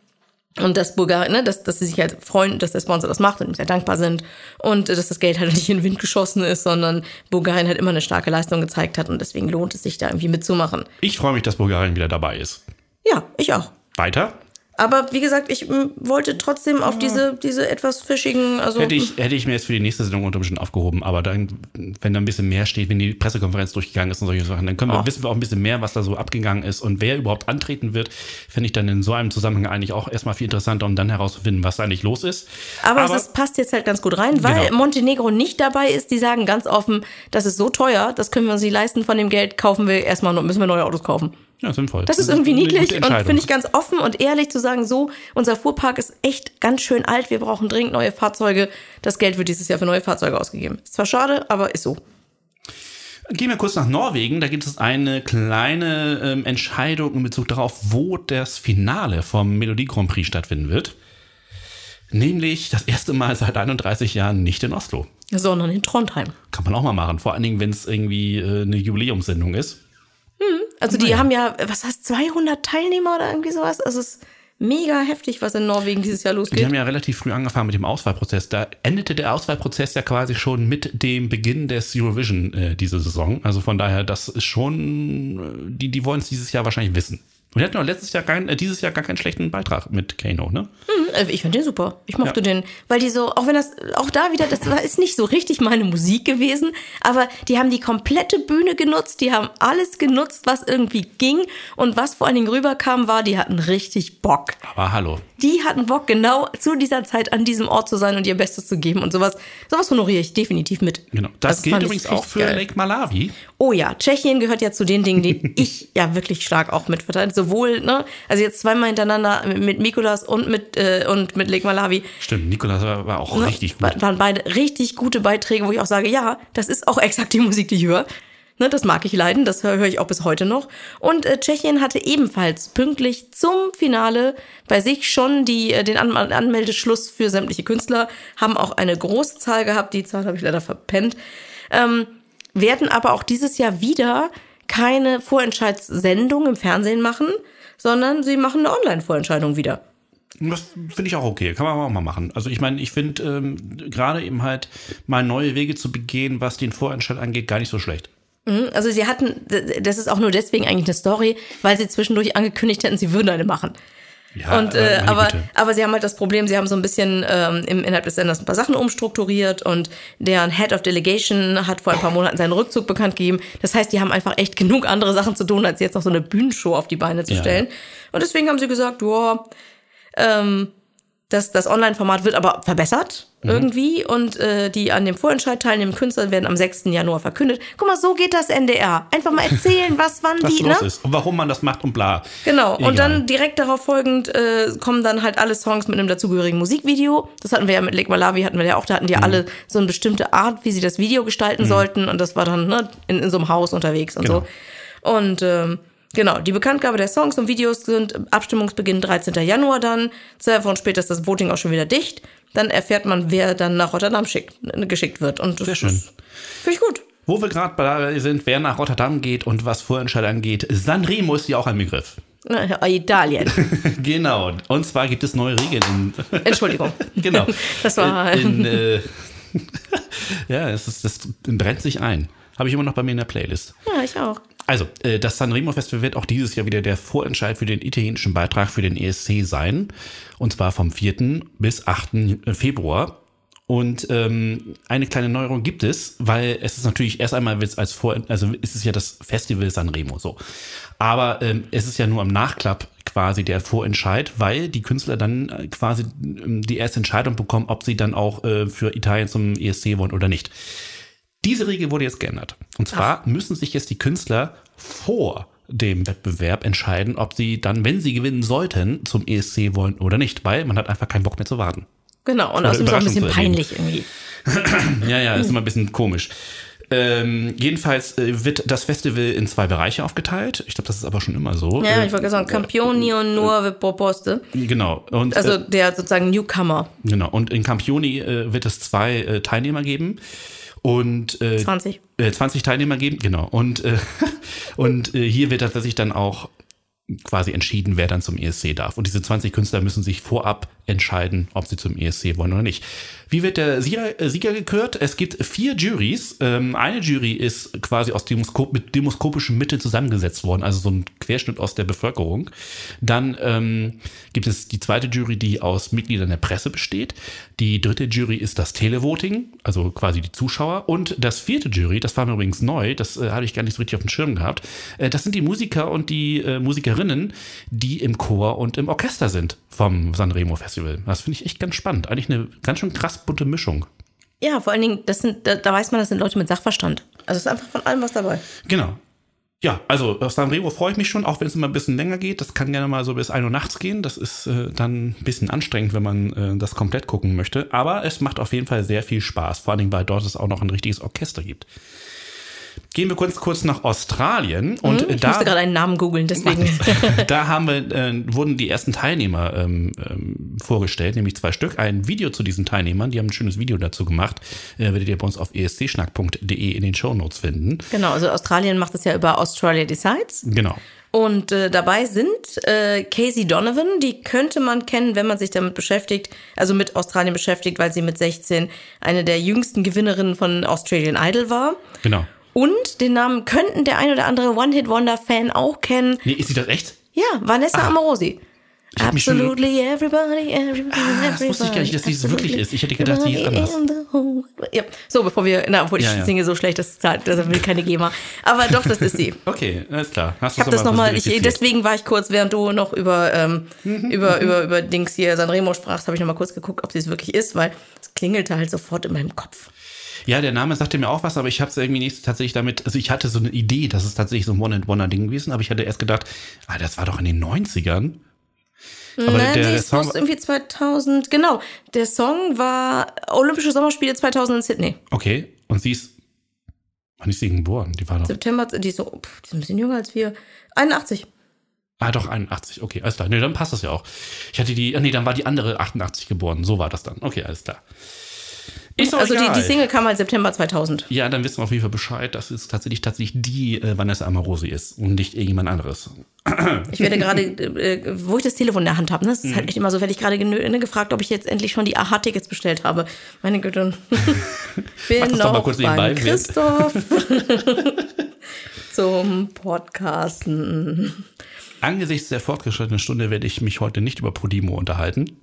und dass Bulgarien, ne, dass, dass sie sich halt freuen, dass der Sponsor das macht und ihm sehr dankbar sind und äh, dass das Geld halt nicht in den Wind geschossen ist, sondern Bulgarien halt immer eine starke Leistung gezeigt hat und deswegen lohnt es sich da irgendwie mitzumachen. Ich freue mich, dass Bulgarien wieder dabei ist. Ja, ich auch. Weiter? Aber wie gesagt, ich m, wollte trotzdem auf diese, diese etwas fischigen, also Hätte ich, hätte ich mir jetzt für die nächste Sendung unter Umständen aufgehoben, aber dann, wenn da ein bisschen mehr steht, wenn die Pressekonferenz durchgegangen ist und solche Sachen, dann können wir, Oh. wissen wir auch ein bisschen mehr, was da so abgegangen ist und wer überhaupt antreten wird, fände ich dann in so einem Zusammenhang eigentlich auch erstmal viel interessanter, um dann herauszufinden, was da eigentlich los ist. Aber, das passt jetzt halt ganz gut rein, weil Genau. Montenegro nicht dabei ist. Die sagen ganz offen, das ist so teuer, das können wir uns nicht leisten. Von dem Geld kaufen wir erstmal, müssen wir neue Autos kaufen. Ja, sinnvoll. Das ist irgendwie niedlich und finde ich ganz offen und ehrlich zu sagen, so, unser Fuhrpark ist echt ganz schön alt, wir brauchen dringend neue Fahrzeuge. Das Geld wird dieses Jahr für neue Fahrzeuge ausgegeben. Ist zwar schade, aber ist so. Gehen wir kurz nach Norwegen. Da gibt es eine kleine ähm, Entscheidung in Bezug darauf, wo das Finale vom Melodie Grand Prix stattfinden wird. Nämlich das erste Mal seit 31 Jahren nicht in Oslo. Sondern in Trondheim. Kann man auch mal machen. Vor allen Dingen, wenn es irgendwie äh, eine Jubiläumssendung ist. Also die haben ja, was heißt, 200 Teilnehmer oder irgendwie sowas? Also es ist mega heftig, was in Norwegen dieses Jahr Die losgeht. haben ja relativ früh angefangen mit dem Auswahlprozess. Da endete der Auswahlprozess ja quasi schon mit dem Beginn des Eurovision äh, diese Saison. Also von daher, das ist schon, äh, die, die wollen es dieses Jahr wahrscheinlich wissen. Und die hatten auch letztes Jahr kein, äh, dieses Jahr gar keinen schlechten Beitrag mit Kano, ne? Äh, Ich finde den super. Ich mochte Ja. den, weil die so, auch wenn das, auch da wieder, das ist nicht so richtig meine Musik gewesen, aber die haben die komplette Bühne genutzt, die haben alles genutzt, was irgendwie ging und was vor allen Dingen rüberkam, war, die hatten richtig Bock. Aber hallo. Die hatten Bock, genau zu dieser Zeit an diesem Ort zu sein und ihr Bestes zu geben und sowas. Sowas honoriere ich definitiv mit. Genau. Das, gilt fand ich übrigens auch für geil. Lake Malawi. Oh ja, Tschechien gehört ja zu den Dingen, die ich ja wirklich stark auch mitverteile. Sowohl, ne, also jetzt zweimal hintereinander mit- Mikolas und mit, äh, und mit Lake Malawi. Stimmt, Nikolas war, war auch Ne, richtig gut. wa- Waren beide richtig gute Beiträge, wo ich auch sage, ja, das ist auch exakt die Musik, die ich höre. Ne, das mag ich leiden, das höre höre ich auch bis heute noch. Und äh, Tschechien hatte ebenfalls pünktlich zum Finale bei sich schon die, äh, den An Anmeldeschluss für sämtliche Künstler, haben auch eine große Zahl gehabt, die Zahl habe ich leider verpennt, ähm, werden aber auch dieses Jahr wieder keine Vorentscheidssendung im Fernsehen machen, sondern sie machen eine Online-Vorentscheidung wieder. Das finde ich auch okay, kann man auch mal machen. Also ich meine, ich finde ähm, gerade eben halt mal neue Wege zu begehen, was den Vorentscheid angeht, gar nicht so schlecht. Also sie hatten, das ist auch nur deswegen eigentlich eine Story, weil sie zwischendurch angekündigt hätten, sie würden eine machen. Ja, und, äh, aber, Güte. aber sie haben halt das Problem, sie haben so ein bisschen ähm, im innerhalb des Senders ein paar Sachen umstrukturiert und deren Head of Delegation hat vor ein paar Monaten seinen Rückzug bekannt gegeben. Das heißt, die haben einfach echt genug andere Sachen zu tun, als jetzt noch so eine Bühnenshow auf die Beine zu Ja. stellen. Und deswegen haben sie gesagt, ja, ähm, das, das Online-Format wird aber verbessert Mhm. irgendwie und äh, die an dem Vorentscheid teilnehmenden Künstler werden am 6. Januar verkündet. Guck mal, so geht das NDR. Einfach mal erzählen, was wann Was die, los ne? ist und warum man das macht und bla. Genau, Egal. und dann direkt darauf folgend äh, kommen dann halt alle Songs mit einem dazugehörigen Musikvideo. Das hatten wir ja mit Lake Malawi, hatten wir ja auch, da hatten die Mhm. alle so eine bestimmte Art, wie sie das Video gestalten sollten. Und das war dann ne, in, in so einem Haus unterwegs und Genau. so. Und ähm, genau, die Bekanntgabe der Songs und Videos sind Abstimmungsbeginn 13. Januar dann. Zwei Wochen später ist das Voting auch schon wieder dicht. Dann erfährt man, wer dann nach Rotterdam schickt, geschickt wird. Und Sehr schön. Finde ich gut. Wo wir gerade bei sind, wer nach Rotterdam geht und was Vorentscheid angeht, Sanremo ist ja auch ein Begriff. Italien. genau. Und zwar gibt es neue Regeln. Entschuldigung. genau. Das war- In, äh, ja, es ist, das brennt sich ein. Habe ich immer noch bei mir in der Playlist. Ja, ich auch. Also, äh, das Sanremo Festival wird auch dieses Jahr wieder der Vorentscheid für den italienischen Beitrag für den ESC sein. Und zwar vom 4. bis 8. Februar. Und ähm, eine kleine Neuerung gibt es, weil es ist natürlich erst einmal als Vor, also ist es ja das Festival Sanremo so. Aber ähm, es ist ja nur am Nachklapp quasi der Vorentscheid, weil die Künstler dann äh, quasi ähm, die erste Entscheidung bekommen, ob sie dann auch äh, für Italien zum ESC wollen oder nicht. Diese Regel wurde jetzt geändert. Und zwar müssen sich jetzt die Künstler vor dem Wettbewerb entscheiden, ob sie dann, wenn sie gewinnen sollten, zum ESC wollen oder nicht, weil man hat einfach keinen Bock mehr zu warten. Genau, und außerdem ist auch ein bisschen peinlich irgendwie. Ja, ja, ist immer ein bisschen komisch. Ähm, jedenfalls äh, wird das Festival in zwei Bereiche aufgeteilt. Ich glaube, das ist aber schon immer so. Ja, Äh, ich wollte sagen, Campioni und Nuove Proposte. Genau. Und, Also äh, der sozusagen Newcomer, genau. Und in Campioni äh, wird es zwei äh, Teilnehmer geben. Und äh, 20. äh, 20 Teilnehmer geben, genau. Und, äh, und äh, hier wird tatsächlich dann auch quasi entschieden, wer dann zum ESC darf. Und diese 20 Künstler müssen sich vorab entscheiden, ob sie zum ESC wollen oder nicht. Wie wird der Sieger, äh, Sieger gekürt? Es gibt vier Juries. Ähm, eine Jury ist quasi aus Demoskop mit demoskopischem Mittel zusammengesetzt worden, also so ein Querschnitt aus der Bevölkerung. Dann ähm, gibt es die zweite Jury, die aus Mitgliedern der Presse besteht. Die dritte Jury ist das Televoting, also quasi die Zuschauer. Und das vierte Jury, das war mir übrigens neu, das äh, hatte ich gar nicht so richtig auf dem Schirm gehabt. Äh, das sind die Musiker und die äh, Musikerinnen, die im Chor und im Orchester sind vom Sanremo Festival. Das finde ich echt ganz spannend. Eigentlich eine ganz schön krass bunte Mischung. Ja, vor allen Dingen, das sind, da, da weiß man, das sind Leute mit Sachverstand. Also es ist einfach von allem was dabei. Genau. Ja, also auf Sanremo freue ich mich schon, auch wenn es immer ein bisschen länger geht. Das kann gerne mal so bis 1 Uhr nachts gehen. Das ist äh, dann ein bisschen anstrengend, wenn man äh, das komplett gucken möchte. Aber es macht auf jeden Fall sehr viel Spaß. Vor allen Dingen, weil dort es auch noch ein richtiges Orchester gibt. Gehen wir kurz, kurz nach Australien. Und Hm, ich da, musste gerade einen Namen googeln, deswegen. da haben wir, äh, wurden die ersten Teilnehmer ähm, ähm, vorgestellt, nämlich zwei Stück. Ein Video zu diesen Teilnehmern. Die haben ein schönes Video dazu gemacht. Äh, werdet ihr bei uns auf escschnack.de in den Shownotes finden. genau, also Australien macht es ja über Australia Decides. Genau. Und äh, dabei sind äh, Casey Donovan, die könnte man kennen, wenn man sich damit beschäftigt, also mit Australien beschäftigt, weil sie mit 16 eine der jüngsten Gewinnerinnen von Australian Idol war. Genau. Und den Namen könnten der ein oder andere One-Hit-Wonder-Fan auch kennen. Nee, ist sie das echt? Ja, Vanessa Amorosi. Hab mich schon- Absolutely everybody, everybody, Ah, das wusste ich gar nicht, dass die es wirklich ist. Ich hätte gedacht, die ist anders. Ja, so, bevor wir, na, obwohl ich Ja, ja. singe so schlecht, das zahlt, das will keine GEMA. Aber doch, das ist sie. Okay, alles klar. Hast Ich habe das nochmal, deswegen war ich kurz, während du noch über, ähm, über, über, über Dings hier Sanremo sprachst, habe ich nochmal kurz geguckt, ob sie es wirklich ist, weil es klingelte halt sofort in meinem Kopf. Ja, der Name sagte mir auch was, aber ich habe es irgendwie nicht tatsächlich damit, also ich hatte so eine Idee, dass es tatsächlich so ein One-and-Wonder-Ding gewesen, aber ich hatte erst gedacht, ah, das war doch in den 90ern. Aber Nein, der, der Song, bloß irgendwie 2000, genau. Der Song war Olympische Sommerspiele 2000 in Sydney. okay, und sie ist, wann ist sie geboren? Die war doch, September, die ist so, pff, die ist ein bisschen jünger als wir. 81. ah doch, 81, okay, alles klar. Nee, dann passt das ja auch. Ich hatte die, nee, dann war die andere 88 geboren, so war das dann. Okay, alles klar. Ist Also die, die Single kam halt September 2000. Ja, dann wissen wir auf jeden Fall Bescheid, dass es tatsächlich tatsächlich die äh, Vanessa Amorosi ist und nicht irgendjemand anderes. Ich werde gerade, äh, wo ich das Telefon in der Hand habe, ne? das ist Mhm. halt echt immer so, werde ich gerade ne, gefragt, ob ich jetzt endlich schon die AHA-Tickets bestellt habe. Meine Güte. Bin noch kurz beim Christoph. zum Podcasten. Angesichts der fortgeschrittenen Stunde werde ich mich heute nicht über Podimo unterhalten.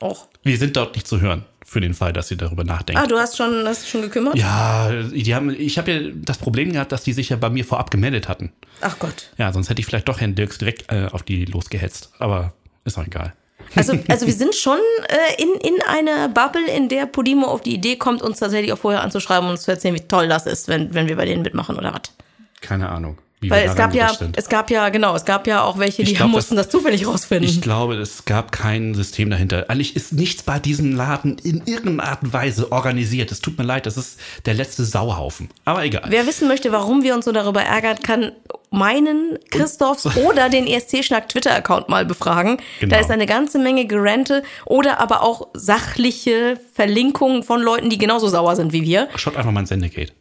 Och. Wir sind dort nicht zu hören, für den Fall, dass ihr darüber nachdenkt. Ah, du hast schon, hast dich schon gekümmert? Ja, die haben, ich habe ja das Problem gehabt, dass die sich ja bei mir vorab gemeldet hatten. Ach Gott. Ja, sonst hätte ich vielleicht doch Herrn Dirks direkt äh, auf die losgehetzt. Aber ist auch egal. Also, also wir sind schon äh, in, in einer Bubble, in der Podimo auf die Idee kommt, uns tatsächlich auch vorher anzuschreiben und uns zu erzählen, wie toll das ist, wenn, wenn wir bei denen mitmachen oder was. Keine Ahnung. Weil es gab ja, sind. es gab ja, genau, es gab ja auch welche, die glaub, mussten das, zufällig rausfinden. Ich glaube, es gab kein System dahinter. Eigentlich ist nichts bei diesem Laden in irgendeiner Art und Weise organisiert. Es tut mir leid, das ist der letzte Sauhaufen. Aber egal. Wer wissen möchte, warum wir uns so darüber ärgern, kann meinen Christophs oder den ESC-Schnack Twitter-Account mal befragen. Genau. Da ist eine ganze Menge Gerente oder aber auch sachliche Verlinkungen von Leuten, die genauso sauer sind wie wir. Schaut einfach mal ins Sendegate.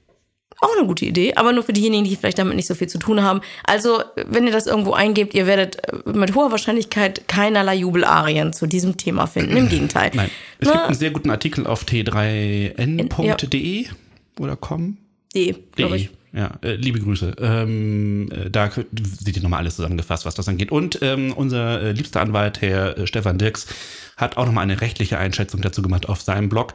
Auch eine gute Idee, aber nur für diejenigen, die vielleicht damit nicht so viel zu tun haben. Also, wenn ihr das irgendwo eingebt, ihr werdet äh, mit hoher Wahrscheinlichkeit keinerlei Jubelarien zu diesem Thema finden. Im Gegenteil. Nein. Es Na, gibt einen sehr guten Artikel auf t3n.de oder com. die, glaube ich. Ja, äh, liebe Grüße. Ähm, äh, da seht ihr nochmal alles zusammengefasst, was das angeht. Und ähm, unser äh, liebster Anwalt, Herr äh, Stefan Dirks, hat auch nochmal eine rechtliche Einschätzung dazu gemacht auf seinem Blog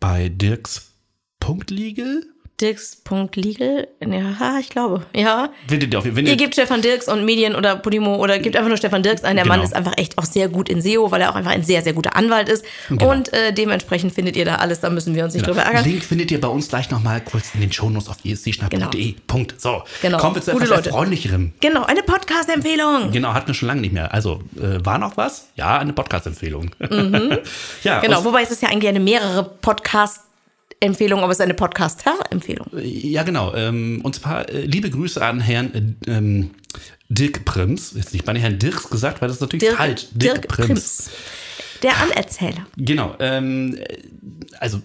bei dirks.legal. Dirks.legal? Ja, ich glaube. Ja. Findet ihr auf wenn Ihr gebt Stefan Dirks und Medien oder Podimo oder gebt einfach nur Stefan Dirks ein. Der Genau. Mann ist einfach echt auch sehr gut in SEO, weil er auch einfach ein sehr, sehr guter Anwalt ist. Genau. Und äh, dementsprechend findet ihr da alles, da müssen wir uns nicht drüber ärgern. Link findet ihr bei uns gleich nochmal kurz in den Shownotes auf escschnapp.de. Punkt. So, Genau. kommen wir zu Gute etwas Leute. Erfreulicherem. Genau, eine Podcast-Empfehlung. Genau, hatten wir schon lange nicht mehr. Also, äh, war noch was? Ja, eine Podcast-Empfehlung. ja, Genau, wobei es ist ja eigentlich eine mehrere Podcast-Empfehlung, aber es ist eine Podcaster-Empfehlung. Ja, genau. Ähm, und zwar äh, liebe Grüße an Herrn äh, ähm, Dirk Prims. Jetzt nicht bei Herrn Dirks gesagt, weil das ist natürlich falsch. Dirk Prims. Der Anerzähler. Genau. Ähm, äh, also,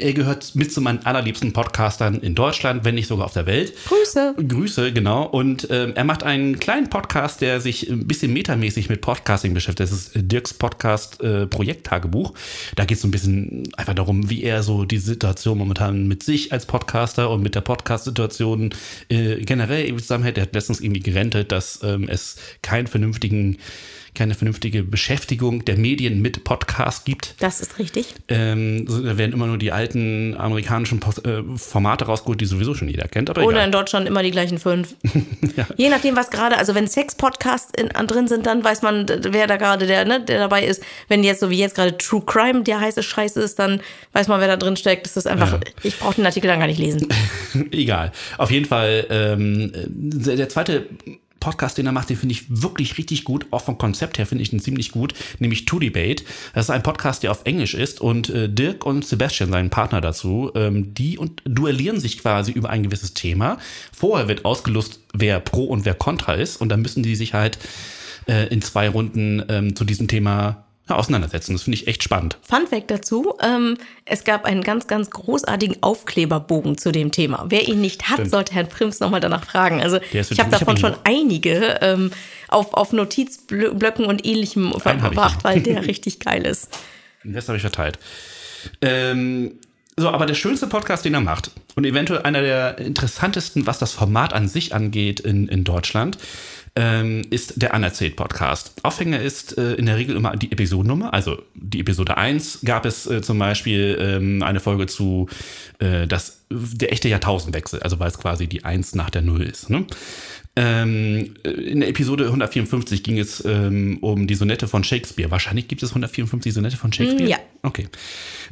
er gehört mit zu meinen allerliebsten Podcastern in Deutschland, wenn nicht sogar auf der Welt. Grüße. Grüße, genau. Und ähm, er macht einen kleinen Podcast, der sich ein bisschen metamäßig mit Podcasting beschäftigt. Das ist äh, Dirks Podcast äh, Projekttagebuch. Da geht es so ein bisschen einfach darum, wie er so die Situation momentan mit sich als Podcaster und mit der Podcast-Situation äh, generell irgendwie zusammenhält. Er hat letztens irgendwie gerentet, dass ähm, es keinen vernünftigen keine vernünftige Beschäftigung der Medien mit Podcast gibt. Das ist richtig. Ähm, da werden immer nur die alten amerikanischen Post äh, Formate rausgeholt, die sowieso schon jeder kennt. Aber Oder egal. in Deutschland immer die gleichen fünf. Je nachdem, was gerade, also wenn Sex-Podcasts drin sind, dann weiß man, wer da gerade der, ne, der dabei ist. Wenn jetzt so wie jetzt gerade True Crime der heiße Scheiß ist, dann weiß man, wer da drin steckt. Das ist einfach, Ja. ich brauche den Artikel dann gar nicht lesen. Egal. Auf jeden Fall, ähm, der, der zweite Podcast, den er macht, den finde ich wirklich richtig gut. Auch vom Konzept her finde ich ihn ziemlich gut, nämlich To Debate. Das ist ein Podcast, der auf Englisch ist und äh, Dirk und Sebastian, seinen Partner dazu, ähm, die und duellieren sich quasi über ein gewisses Thema. Vorher wird ausgelost, wer pro und wer contra ist und dann müssen die sich halt äh, in zwei Runden ähm, zu diesem Thema auseinandersetzen. Das finde ich echt spannend. Fun Fact dazu, ähm, es gab einen ganz, ganz großartigen Aufkleberbogen zu dem Thema. Wer ihn nicht hat, Stimmt. sollte Herrn Prims nochmal danach fragen. Also ich habe wirklich- ich hab davon schon einige ähm, auf, auf Notizblöcken und ähnlichem verbracht, weil der richtig geil ist. Den Rest habe ich verteilt. Ähm, so, aber der schönste Podcast, den er macht und eventuell einer der interessantesten, was das Format an sich angeht in, in Deutschland, ähm, ist der Anerzählt Podcast. Aufhänger ist äh, in der Regel immer die Episodennummer. Also die Episode 1 gab es äh, zum Beispiel ähm, eine Folge zu äh, das, der echte Jahrtausendwechsel, also weil es quasi die 1 nach der 0 ist. Ne? Ähm, in der Episode 154 ging es ähm, um die Sonette von Shakespeare. Wahrscheinlich gibt es 154 Sonette von Shakespeare. Ja. Okay.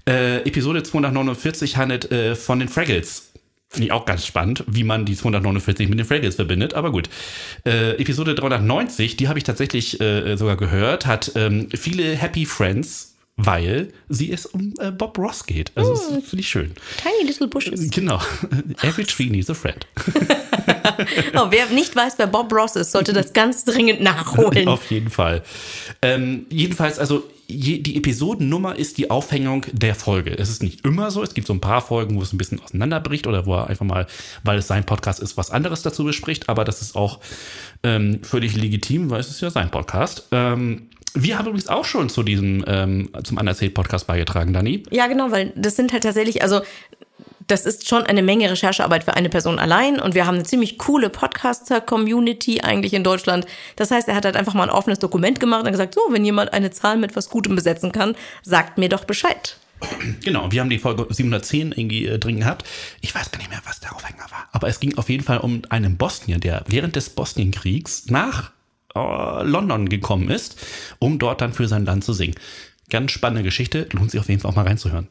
Äh, Episode 249 handelt äh, von den Fraggles. Finde ich auch ganz spannend, wie man die 249 mit den Fraggles verbindet, aber gut. Äh, Episode 390, die habe ich tatsächlich äh, sogar gehört, hat ähm, viele Happy Friends, weil sie es um äh, Bob Ross geht. Also das finde ich schön. Tiny Little Bushes. Genau. Every tree needs a friend. Oh, wer nicht weiß, wer Bob Ross ist, sollte das ganz dringend nachholen. Auf jeden Fall. Ähm, jedenfalls, also die Episodennummer ist die Aufhängung der Folge. Es ist nicht immer so. Es gibt so ein paar Folgen, wo es ein bisschen auseinanderbricht oder wo er einfach mal, weil es sein Podcast ist, was anderes dazu bespricht. Aber das ist auch ähm, völlig legitim, weil es ist ja sein Podcast. Ähm, wir haben übrigens auch schon zu diesem, ähm, zum Anerzählt-Podcast beigetragen, Dani. Ja, genau, weil das sind halt tatsächlich, also das ist schon eine Menge Recherchearbeit für eine Person allein und wir haben eine ziemlich coole Podcaster-Community eigentlich in Deutschland. Das heißt, er hat halt einfach mal ein offenes Dokument gemacht und gesagt, so, wenn jemand eine Zahl mit was Gutem besetzen kann, sagt mir doch Bescheid. Genau, wir haben die Folge 710 irgendwie äh, drin gehabt. Ich weiß gar nicht mehr, was der Aufhänger war. Aber es ging auf jeden Fall um einen Bosnier, der während des Bosnienkriegs nach äh, London gekommen ist, um dort dann für sein Land zu singen. Ganz spannende Geschichte, lohnt sich auf jeden Fall auch mal reinzuhören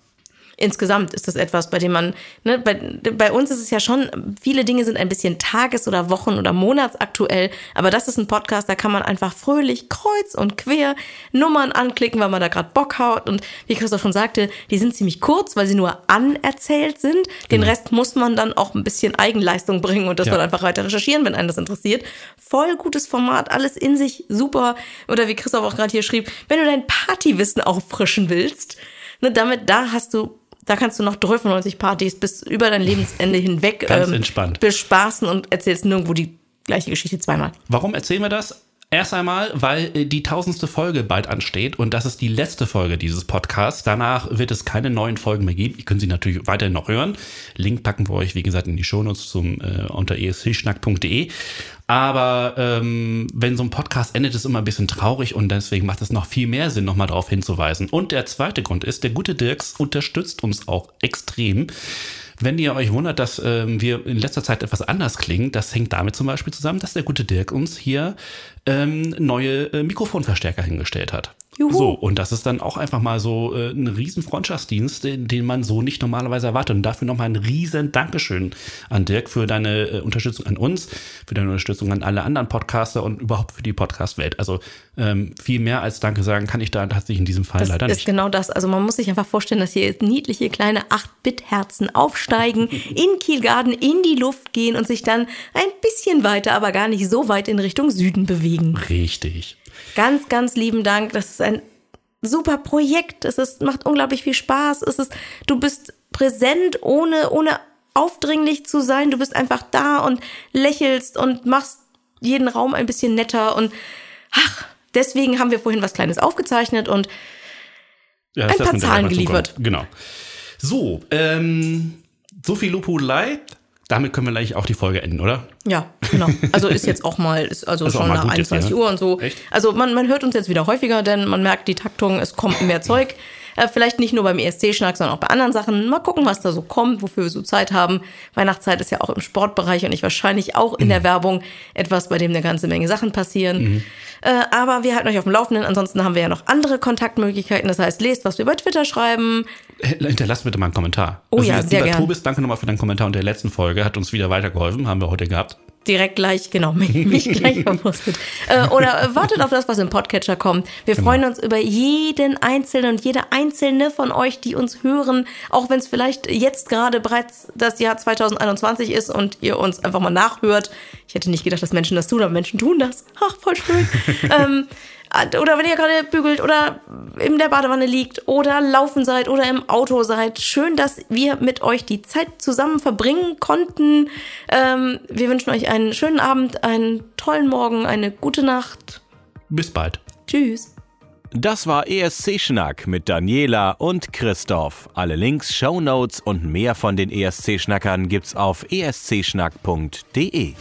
insgesamt ist das etwas, bei dem man, ne, bei, bei uns ist es ja schon, viele Dinge sind ein bisschen tages- oder Wochen- oder Monatsaktuell, aber das ist ein Podcast, da kann man einfach fröhlich kreuz und quer Nummern anklicken, weil man da gerade Bock hat und wie Christoph schon sagte, die sind ziemlich kurz, weil sie nur anerzählt sind. Den genau. Rest muss man dann auch ein bisschen Eigenleistung bringen und das ja. dann einfach weiter recherchieren, wenn einen das interessiert. Voll gutes Format, alles in sich super. Oder wie Christoph auch gerade hier schrieb, wenn du dein Partywissen auffrischen willst, ne, damit, da hast du da kannst du noch 95 Partys bis über dein Lebensende hinweg Ganz ähm, entspannt. bespaßen und erzählst nirgendwo die gleiche Geschichte zweimal. Warum erzählen wir das? Erst einmal, weil äh, die tausendste Folge bald ansteht und das ist die letzte Folge dieses Podcasts. Danach wird es keine neuen Folgen mehr geben. Ihr könnt sie natürlich weiterhin noch hören. Link packen wir euch, wie gesagt, in die Shownotes zum, äh, unter escschnack.de. Aber ähm, wenn so ein Podcast endet, ist immer ein bisschen traurig und deswegen macht es noch viel mehr Sinn, nochmal darauf hinzuweisen. Und der zweite Grund ist, der gute Dirks unterstützt uns auch extrem. Wenn ihr euch wundert, dass ähm, wir in letzter Zeit etwas anders klingen, das hängt damit zum Beispiel zusammen, dass der gute Dirk uns hier ähm, neue äh, Mikrofonverstärker hingestellt hat. Juhu. So, und das ist dann auch einfach mal so äh, ein riesen Freundschaftsdienst, den, den man so nicht normalerweise erwartet. Und dafür nochmal ein riesen Dankeschön an Dirk für deine äh, Unterstützung an uns, für deine Unterstützung an alle anderen Podcaster und überhaupt für die Podcast-Welt. Also ähm, viel mehr als Danke sagen kann ich da tatsächlich in diesem Fall das leider nicht. Das ist genau das. Also man muss sich einfach vorstellen, dass hier jetzt niedliche kleine 8-Bit-Herzen aufsteigen, in Kielgarten in die Luft gehen und sich dann ein bisschen weiter, aber gar nicht so weit in Richtung Süden bewegen. Richtig. Ganz, ganz lieben Dank. Das ist ein super Projekt. Es ist, macht unglaublich viel Spaß. Es ist, du bist präsent, ohne, ohne aufdringlich zu sein. Du bist einfach da und lächelst und machst jeden Raum ein bisschen netter und ach, deswegen haben wir vorhin was Kleines aufgezeichnet und ja, ein paar Zahlen geliefert. Genau. So, ähm, so viel Lobhudelei. Damit können wir gleich auch die Folge enden, oder? Ja, genau. Also ist jetzt auch mal, ist also, also schon nach 21 jetzt, Uhr und so. Echt? Also man, man hört uns jetzt wieder häufiger, denn man merkt die Taktung, es kommt mehr Zeug. Äh, vielleicht nicht nur beim ESC-Schnack, sondern auch bei anderen Sachen. Mal gucken, was da so kommt, wofür wir so Zeit haben. Weihnachtszeit ist ja auch im Sportbereich und ich wahrscheinlich auch in mhm. der Werbung etwas, bei dem eine ganze Menge Sachen passieren. Mhm. Äh, aber wir halten euch auf dem Laufenden. Ansonsten haben wir ja noch andere Kontaktmöglichkeiten. Das heißt, lest, was wir bei Twitter schreiben. Hinterlasst bitte mal einen Kommentar. Oh also, ja, sehr gerne. Tobis, danke nochmal für deinen Kommentar unter der letzten Folge. Hat uns wieder weitergeholfen. Haben wir heute gehabt direkt gleich, genau, mich, mich gleich verwurstet. Äh, oder wartet auf das, was im Podcatcher kommt. Wir genau. freuen uns über jeden Einzelnen und jede Einzelne von euch, die uns hören, auch wenn es vielleicht jetzt gerade bereits das Jahr 2021 ist und ihr uns einfach mal nachhört. Ich hätte nicht gedacht, dass Menschen das tun, aber Menschen tun das. Ach, voll schön. ähm, oder wenn ihr gerade bügelt oder in der Badewanne liegt oder laufen seid oder im Auto seid. Schön, dass wir mit euch die Zeit zusammen verbringen konnten. Ähm, wir wünschen euch einen schönen Abend, einen tollen Morgen, eine gute Nacht. Bis bald. Tschüss. Das war ESC Schnack mit Daniela und Christoph. Alle Links, Show Notes und mehr von den ESC Schnackern gibt's auf escschnack.de.